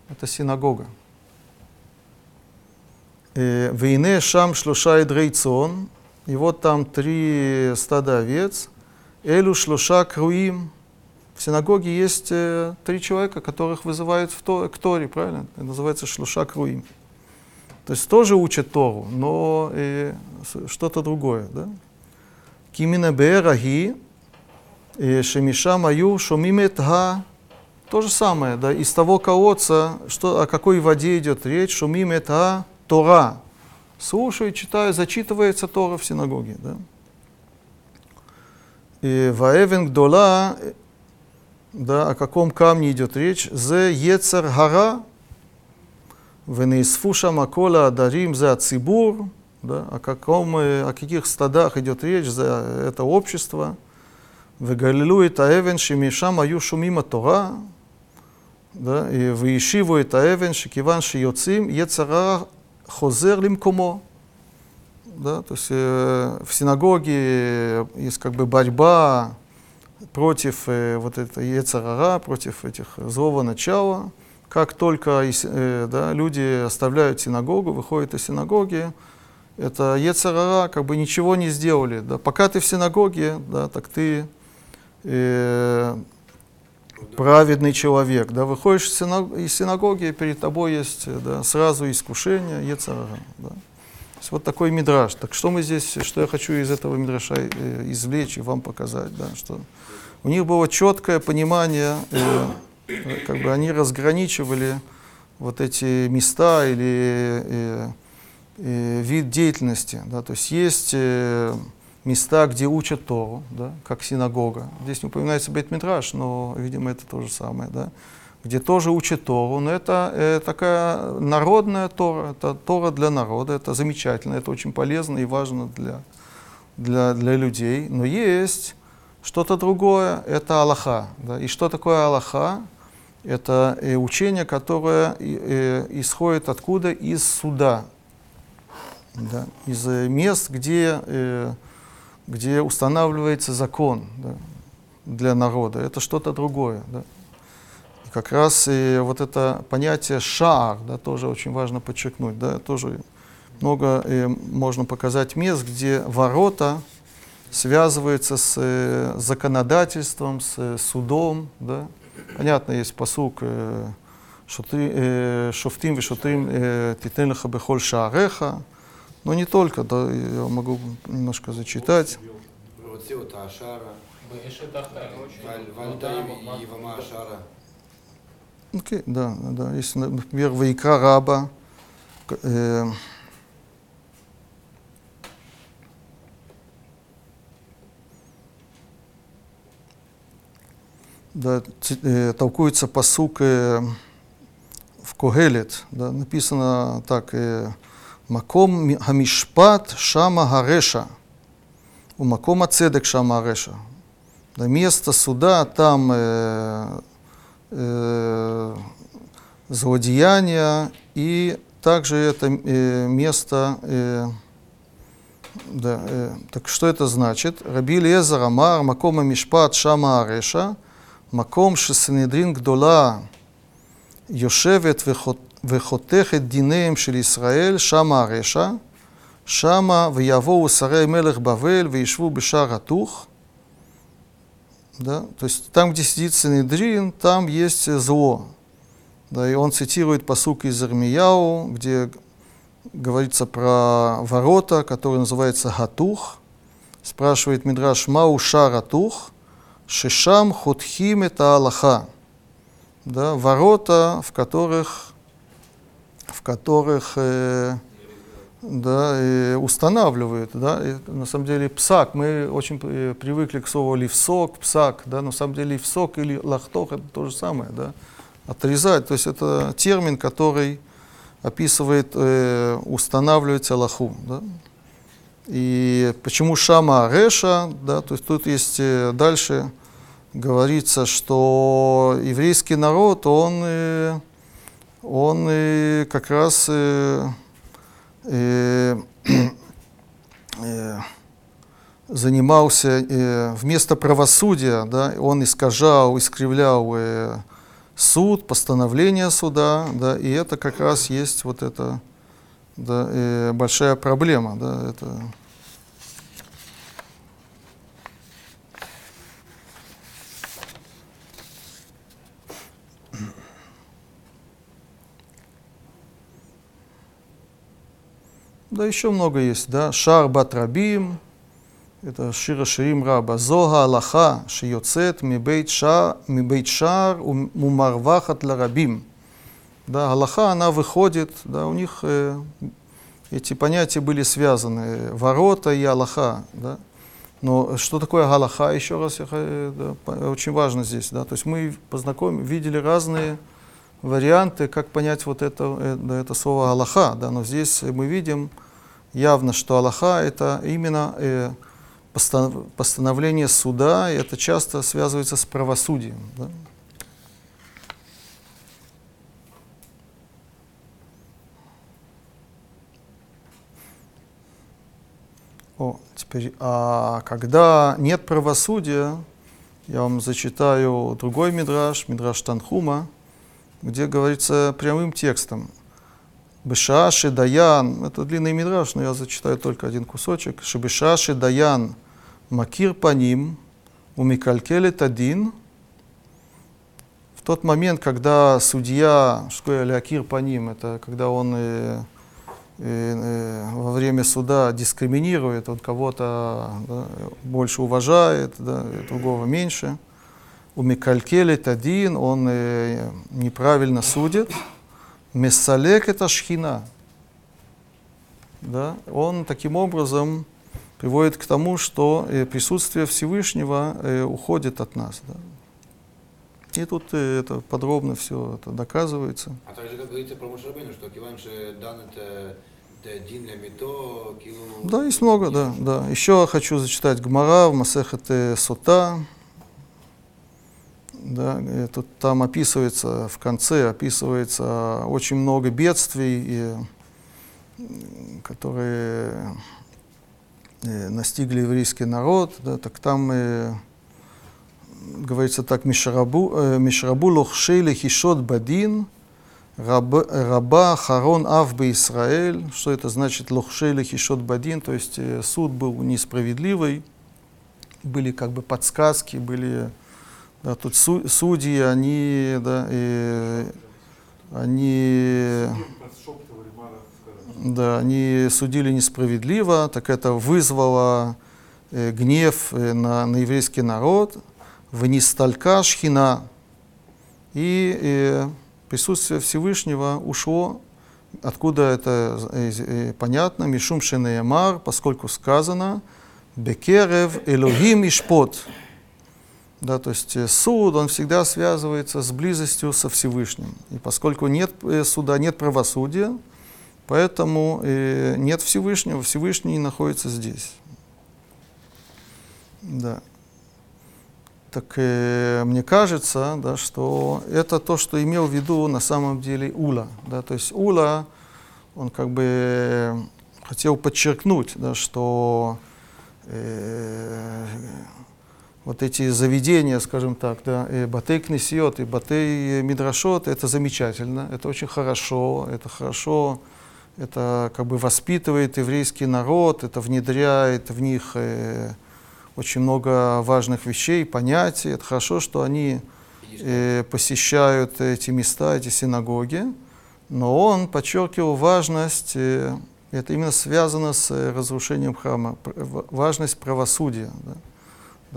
это синагога. Э, Вейне Шам Шлуша и Дрейцон, и вот там три стада овец. Элю Шлуша Круим. В синагоге есть э, три человека, которых вызывают в то, к Торе, правильно? Это называется Шлуша Круим. То есть тоже учат Тору, но э, что-то другое. Да? Кимина Бераги, Шемишам Аю Шумимет Га. То же самое, да, из того колодца, что, о какой воде идет речь, Шумимет Га Тора. Слушаю, читаю, зачитывается Тора в синагоге. Да? И Ваэвен Гдола, э, да, о каком камне идет речь? Зе Ецер Гара, Венеисфу шама кола дарим за цибур, да, о, каком, о каких стадах идет речь за это общество. Вегалилу и таэвен шимишам аю шумима тора, да, и выешиву и таэвен шикиван шиоцим ецара хозер лимкомо. Да, то есть э, в синагоге есть как бы борьба против э, вот этой Ецарара, против этих злого начала. Как только э, да, люди оставляют синагогу, выходят из синагоги, это Ецарара как бы ничего не сделали. Да. Пока ты в синагоге, да, так ты э, праведный человек. Да, выходишь из синаг- из синагоги, перед тобой есть да, сразу искушение, Ецарара. Да. Есть вот такой мидраж. Так что мы здесь, что я хочу из этого мидраша э, извлечь и вам показать, да, что у них было четкое понимание, э, как бы они разграничивали вот эти места или э, э, вид деятельности. Да, то есть есть э, места, где учат Тору, да, как синагога. Здесь не упоминается Бет-Мидраш, но, видимо, это то же самое. Да, где тоже учат Тору, но это э, такая народная Тора, это Тора для народа, это замечательно, это очень полезно и важно для, для, для людей. Но есть что-то другое, это Аллаха. Да. И что такое Аллаха? Это э, учение, которое э, исходит откуда? Из суда, да, из э, мест, где, э, где устанавливается закон да, для народа. Это что-то другое. Да. И как раз и вот это понятие шар, да, тоже очень важно подчеркнуть. Да, тоже много э, можно показать мест, где ворота связываются с э, законодательством, с э, судом. Да, понятно, есть посук, э, шофтим э, вишотим э, титен леха бехоль шаареха, но не только, да, я могу немножко зачитать. Окей, okay, да, да, есть, например, Вайкра Раба, э, да, посук э, в Когелет, да, написано так, Маком Хамишпат Шама Хареша, у Макома Цедек Шама Хареша. Да, место суда там э, э, злодеяния, и также это э, место, э, да, э, так что это значит? Раби Лезар Амар, Макома Мишпат Шама Ареша, Маком Шесенедрин Гдола, יושבת וחות- וחותכת דיניהם של ישראל, שמה הרשע, שמה ויבואו שרי מלך бавель וישבו בשער התוך. Да? То есть там, где сидит Синедрин, там есть э, зло. Да, и он цитирует посук из Ирмияу, где говорится про ворота, которые называются Гатух. Спрашивает Мидраш Мау Шаратух, Шишам Хутхим это Аллаха. Да, ворота, в которых, в которых э, да, э, устанавливают. Да, и на самом деле псак, мы очень э, привыкли к слову ливсок, псак, да, на самом деле ливсок или лахтох это то же самое, да, отрезать, то есть это термин, который описывает, э, устанавливать Аллаху, да. И почему Шама Ареша, да, то есть тут есть э, дальше говорится, что еврейский народ, он, э, он э, как раз э, [clears throat] занимался вместо правосудия, да, он искажал, искривлял суд, постановление суда, да, и это как раз есть вот эта да, большая проблема, да, это Да, еще много есть, да. Шар бат рабим, это шира ширим раба. Зога Аллаха, шиоцет мибейт ша- мибейт шар умарвахат ларабим. Да, Аллаха, она выходит, да, у них э, эти понятия были связаны, ворота и Аллаха, да. Но что такое Галаха, еще раз, я э, да, очень важно здесь, да, то есть мы познакомились, видели разные варианты, как понять вот это, э, это слово Аллаха, да, но здесь мы видим явно, что Аллаха это именно э, постан- постановление суда, и это часто связывается с правосудием. Да. О, теперь, а когда нет правосудия, я вам зачитаю другой мидраш, мидраш Танхума, где говорится прямым текстом. Бешаши Даян, это длинный мидраш, но я зачитаю только один кусочек. Шебешаши Даян Макир Паним Умикалькелет один. В тот момент, когда судья, что такое Лякир Паним, это когда он э, э, э, во время суда дискриминирует, он кого-то да, больше уважает, да, другого меньше. У Микалькелет один, он э, неправильно судит. Мессалек это шхина. Да? Он таким образом приводит к тому, что э, присутствие Всевышнего э, уходит от нас. Да? И тут э, это подробно все это доказывается. А также, как говорится про Мушарабейну, что киван дан это. Да, есть много, да, да. Еще хочу зачитать Гмара в Масехет э, Сота. Да, э, тут там описывается, в конце описывается очень много бедствий, и, которые э, настигли еврейский народ. Да, так там э, говорится так, Мишрабу, э, лехишот бадин, Раб- раба Харон Ав Израиль, что это значит лохшей лехишот бадин, то есть э, суд был несправедливый, были как бы подсказки, были Да, тут су- судьи, они, да, и, они, да, они судили несправедливо, так это вызвало э, гнев э, на, на еврейский народ, внисталька шхина, и э, присутствие Всевышнего ушло, откуда это э, э, понятно, Мишум Шенеемар, поскольку сказано, Бекерев Элохим Ишпот. Да, то есть э, суд, он всегда связывается с близостью со Всевышним. И поскольку нет э, суда, нет правосудия, поэтому э, нет Всевышнего, Всевышний находится здесь. Да. Так э, мне кажется, да, что это то, что имел в виду на самом деле Ула. Да, то есть Ула, он как бы хотел подчеркнуть, да, что э, вот эти заведения, скажем так, да, и Батей Кнесиот и Батей Мидрашот, это замечательно, это очень хорошо, это хорошо, это как бы воспитывает еврейский народ, это внедряет в них э, очень много важных вещей, понятий. Это хорошо, что они э, посещают эти места, эти синагоги, но он подчеркивал важность, э, это именно связано с разрушением храма, важность правосудия, Да,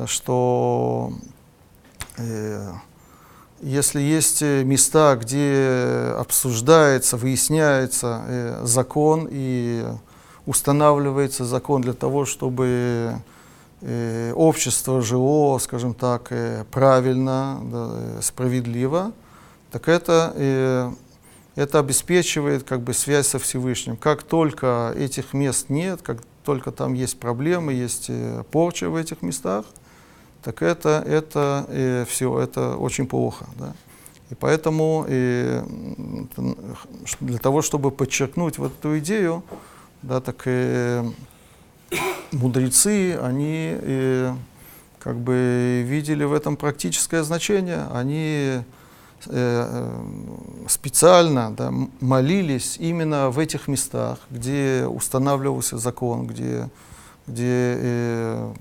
что э, если есть э, места, где обсуждается, выясняется э, закон и устанавливается закон для того, чтобы э, общество жило, скажем так, э, правильно, да, э, справедливо, так это, э, это обеспечивает как бы связь со Всевышним. Как только этих мест нет, как только там есть проблемы, есть э, порча в этих местах, так это, это все, это очень плохо. Да? И поэтому ш- для того, чтобы подчеркнуть вот эту идею, да, так э, мудрецы, они э, как бы видели в этом практическое значение, они э, э, специально да, молились именно в этих местах, где устанавливался закон, где, где э,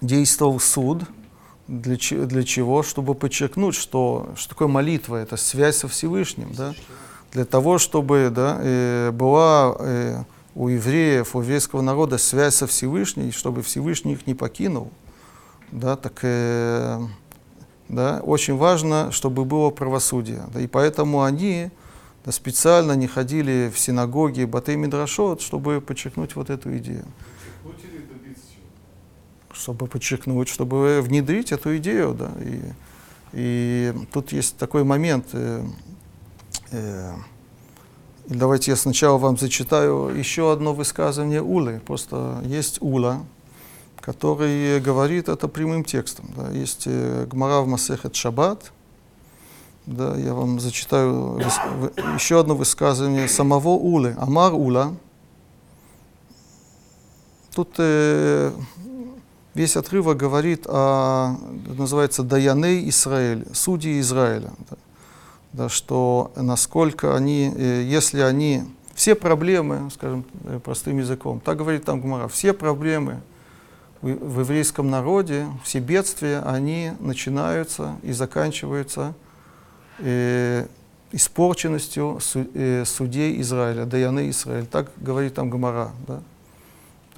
действовал суд. Для, для чего? Чтобы подчеркнуть, что, что такое молитва, это связь со Всевышним. Да? Для того, чтобы да, э, была э, у евреев, у еврейского народа связь со Всевышним, чтобы Всевышний их не покинул. Да, так, э, да, очень важно, чтобы было правосудие. Да, и поэтому они да, специально не ходили в синагоги Батей Мидрашот, чтобы подчеркнуть вот эту идею. Подчеркнуть или добиться чего? Чтобы подчеркнуть, чтобы внедрить эту идею. Да, и, и тут есть такой момент. э, э, давайте я сначала вам зачитаю еще одно высказывание Улы. Просто есть Ула, который говорит это прямым текстом. Да. Есть э, Гмара в Масехет Шаббат. Да, я вам зачитаю выс- вы- еще одно высказывание самого Улы. Амар Ула. Тут э, весь отрывок говорит о, называется, Даяней Израиль, судьи Израиля. Да да, что насколько они, э, если они, все проблемы, скажем э, простым языком, так говорит там Гумара, все проблемы в, в еврейском народе, все бедствия, они начинаются и заканчиваются э, испорченностью су, э, судей Израиля, Даяны Израиль, так говорит там Гумара. Да?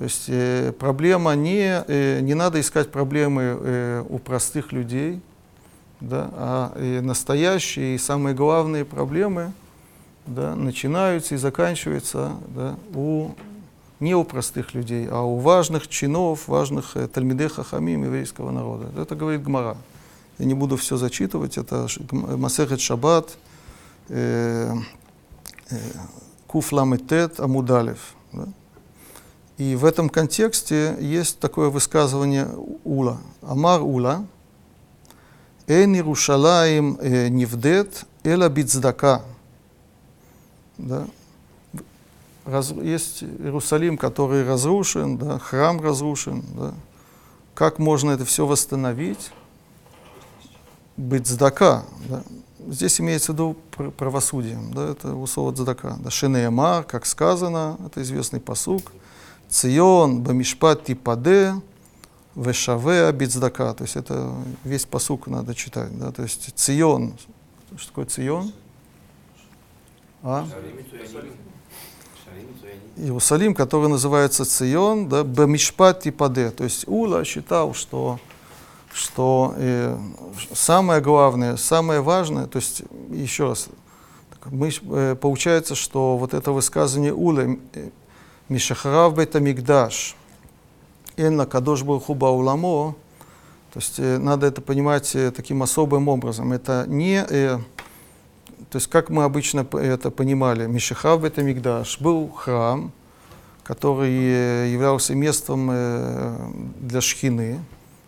То есть э, проблема не, э, не надо искать проблемы э, у простых людей, да, а и настоящие и самые главные проблемы да, начинаются и заканчиваются да, у, не у простых людей, а у важных чинов, важных э, Тальмидей Хахамим еврейского народа. Это говорит Гмара. Я не буду все зачитывать, это Гм- Масехет Шаббат, э, э, Куф Ламет Тет Амудалев. Да. И в этом контексте есть такое высказывание Ула. Амар Ула, Эн Иерушалаим э, нивдет эла бицдака. Да. Раз- есть Иерусалим, который разрушен, да, храм разрушен. Да. Как можно это все восстановить? Бицдака. Да. Здесь имеется в виду пр- правосудием. Да, это условие цдака. Да. Шенеемар, как сказано, это известный посук. Цион, Бамишпат Типаде, Вешаве Бицдака, то есть это весь посук надо читать, да, то есть Цион, что такое Цион? А? Иерусалим, который называется Цион, да, Бемишпат и Паде. То есть Ула считал, что, что э, самое главное, самое важное, то есть еще раз, мы, э, получается, что вот это высказывание Ула, Мишахарав Бетамигдаш, Энна Кадош Бархуба Уламо, то есть э, надо это понимать э, таким особым образом. Это не, э, то есть как мы обычно это понимали, Мишахав это Мигдаш, был храм, который являлся местом для шхины,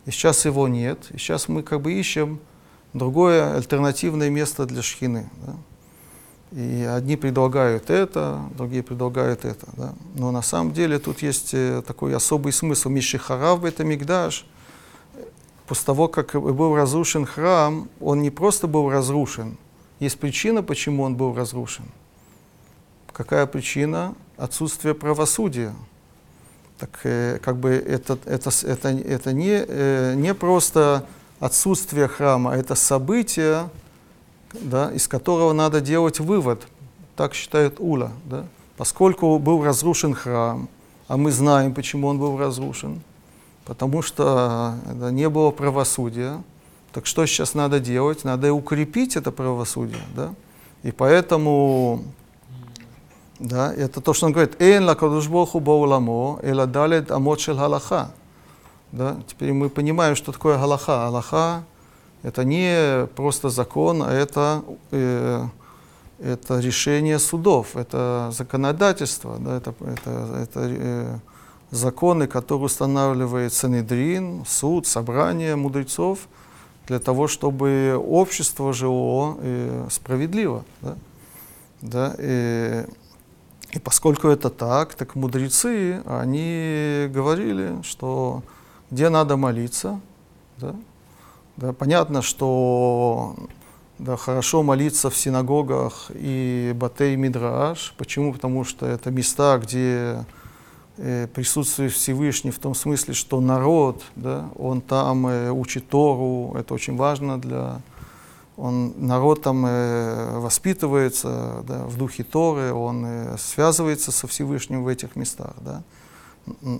и сейчас его нет, и сейчас мы как бы ищем другое альтернативное место для шхины. да. И одни предлагают это, другие предлагают это. Да. Но на самом деле тут есть э, такой особый смысл. Мишихарав Мигдаш. После того, как был разрушен храм, он не просто был разрушен. Есть причина, почему он был разрушен. Какая причина? Отсутствие правосудия. Так э, как бы это, это, это, это не, э, не просто отсутствие храма, а это событие, да, из которого надо делать вывод. Так считает Ула. Да? Поскольку был разрушен храм, а мы знаем, почему он был разрушен, потому что да, не было правосудия, так что сейчас надо делать? Надо укрепить это правосудие. Да? И поэтому да, это то, что он говорит, «Эйн лакадуш Боху бауламо, эла далед амот шель галаха». Да? Теперь мы понимаем, что такое галаха. Галаха – это не просто закон, а это, э, это решение судов, это законодательство, да? это, это, это э, законы, которые устанавливает Санедрин, суд, собрание мудрецов, для того, чтобы общество жило э, справедливо. Да? Да? И, и поскольку это так, так мудрецы, они говорили, что где надо молиться, да? Да, понятно, что да, хорошо молиться в синагогах и батей мидраш. Почему? Потому что это места, где э, присутствует Всевышний в том смысле, что народ, да, он там э, учит Тору, это очень важно для... Он, народ там э, воспитывается да, в духе Торы, он э, связывается со Всевышним в этих местах. Да.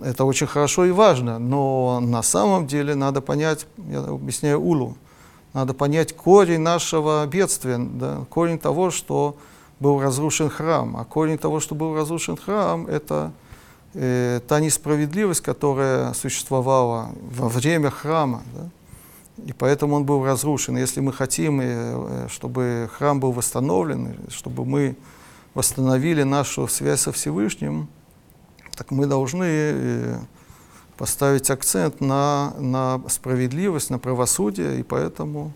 Это очень хорошо и важно, но на самом деле надо понять, я объясняю Улу, надо понять корень нашего бедствия, да, корень того, что был разрушен храм. А корень того, что был разрушен храм, это э, та несправедливость, которая существовала во время храма. Да? И поэтому он был разрушен. Если мы хотим, э, чтобы храм был восстановлен, чтобы мы восстановили нашу связь со Всевышним, так мы должны э, поставить акцент на, на справедливость, на правосудие, и поэтому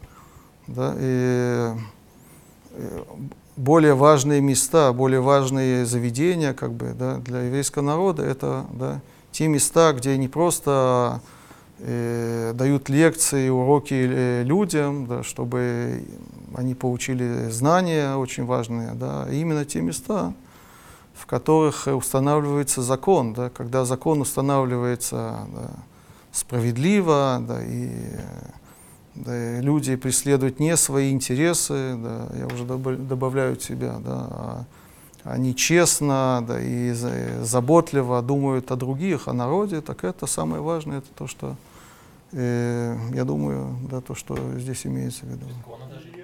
да, и, э, более важные места, более важные заведения как бы, да, для еврейского народа это да, те места, где не просто э, дают лекции, уроки э, людям, да, чтобы они получили знания очень важные, да, а именно те места, в которых э, устанавливается закон, да, когда закон устанавливается да, справедливо, да, и, да, люди преследуют не свои интересы, да, я уже добав- добавляю от себя, да, а они честно да, и за- заботливо думают о других, о народе, так это самое важное, это то, что, э, я думаю, да, то, что здесь имеется в виду. Закон это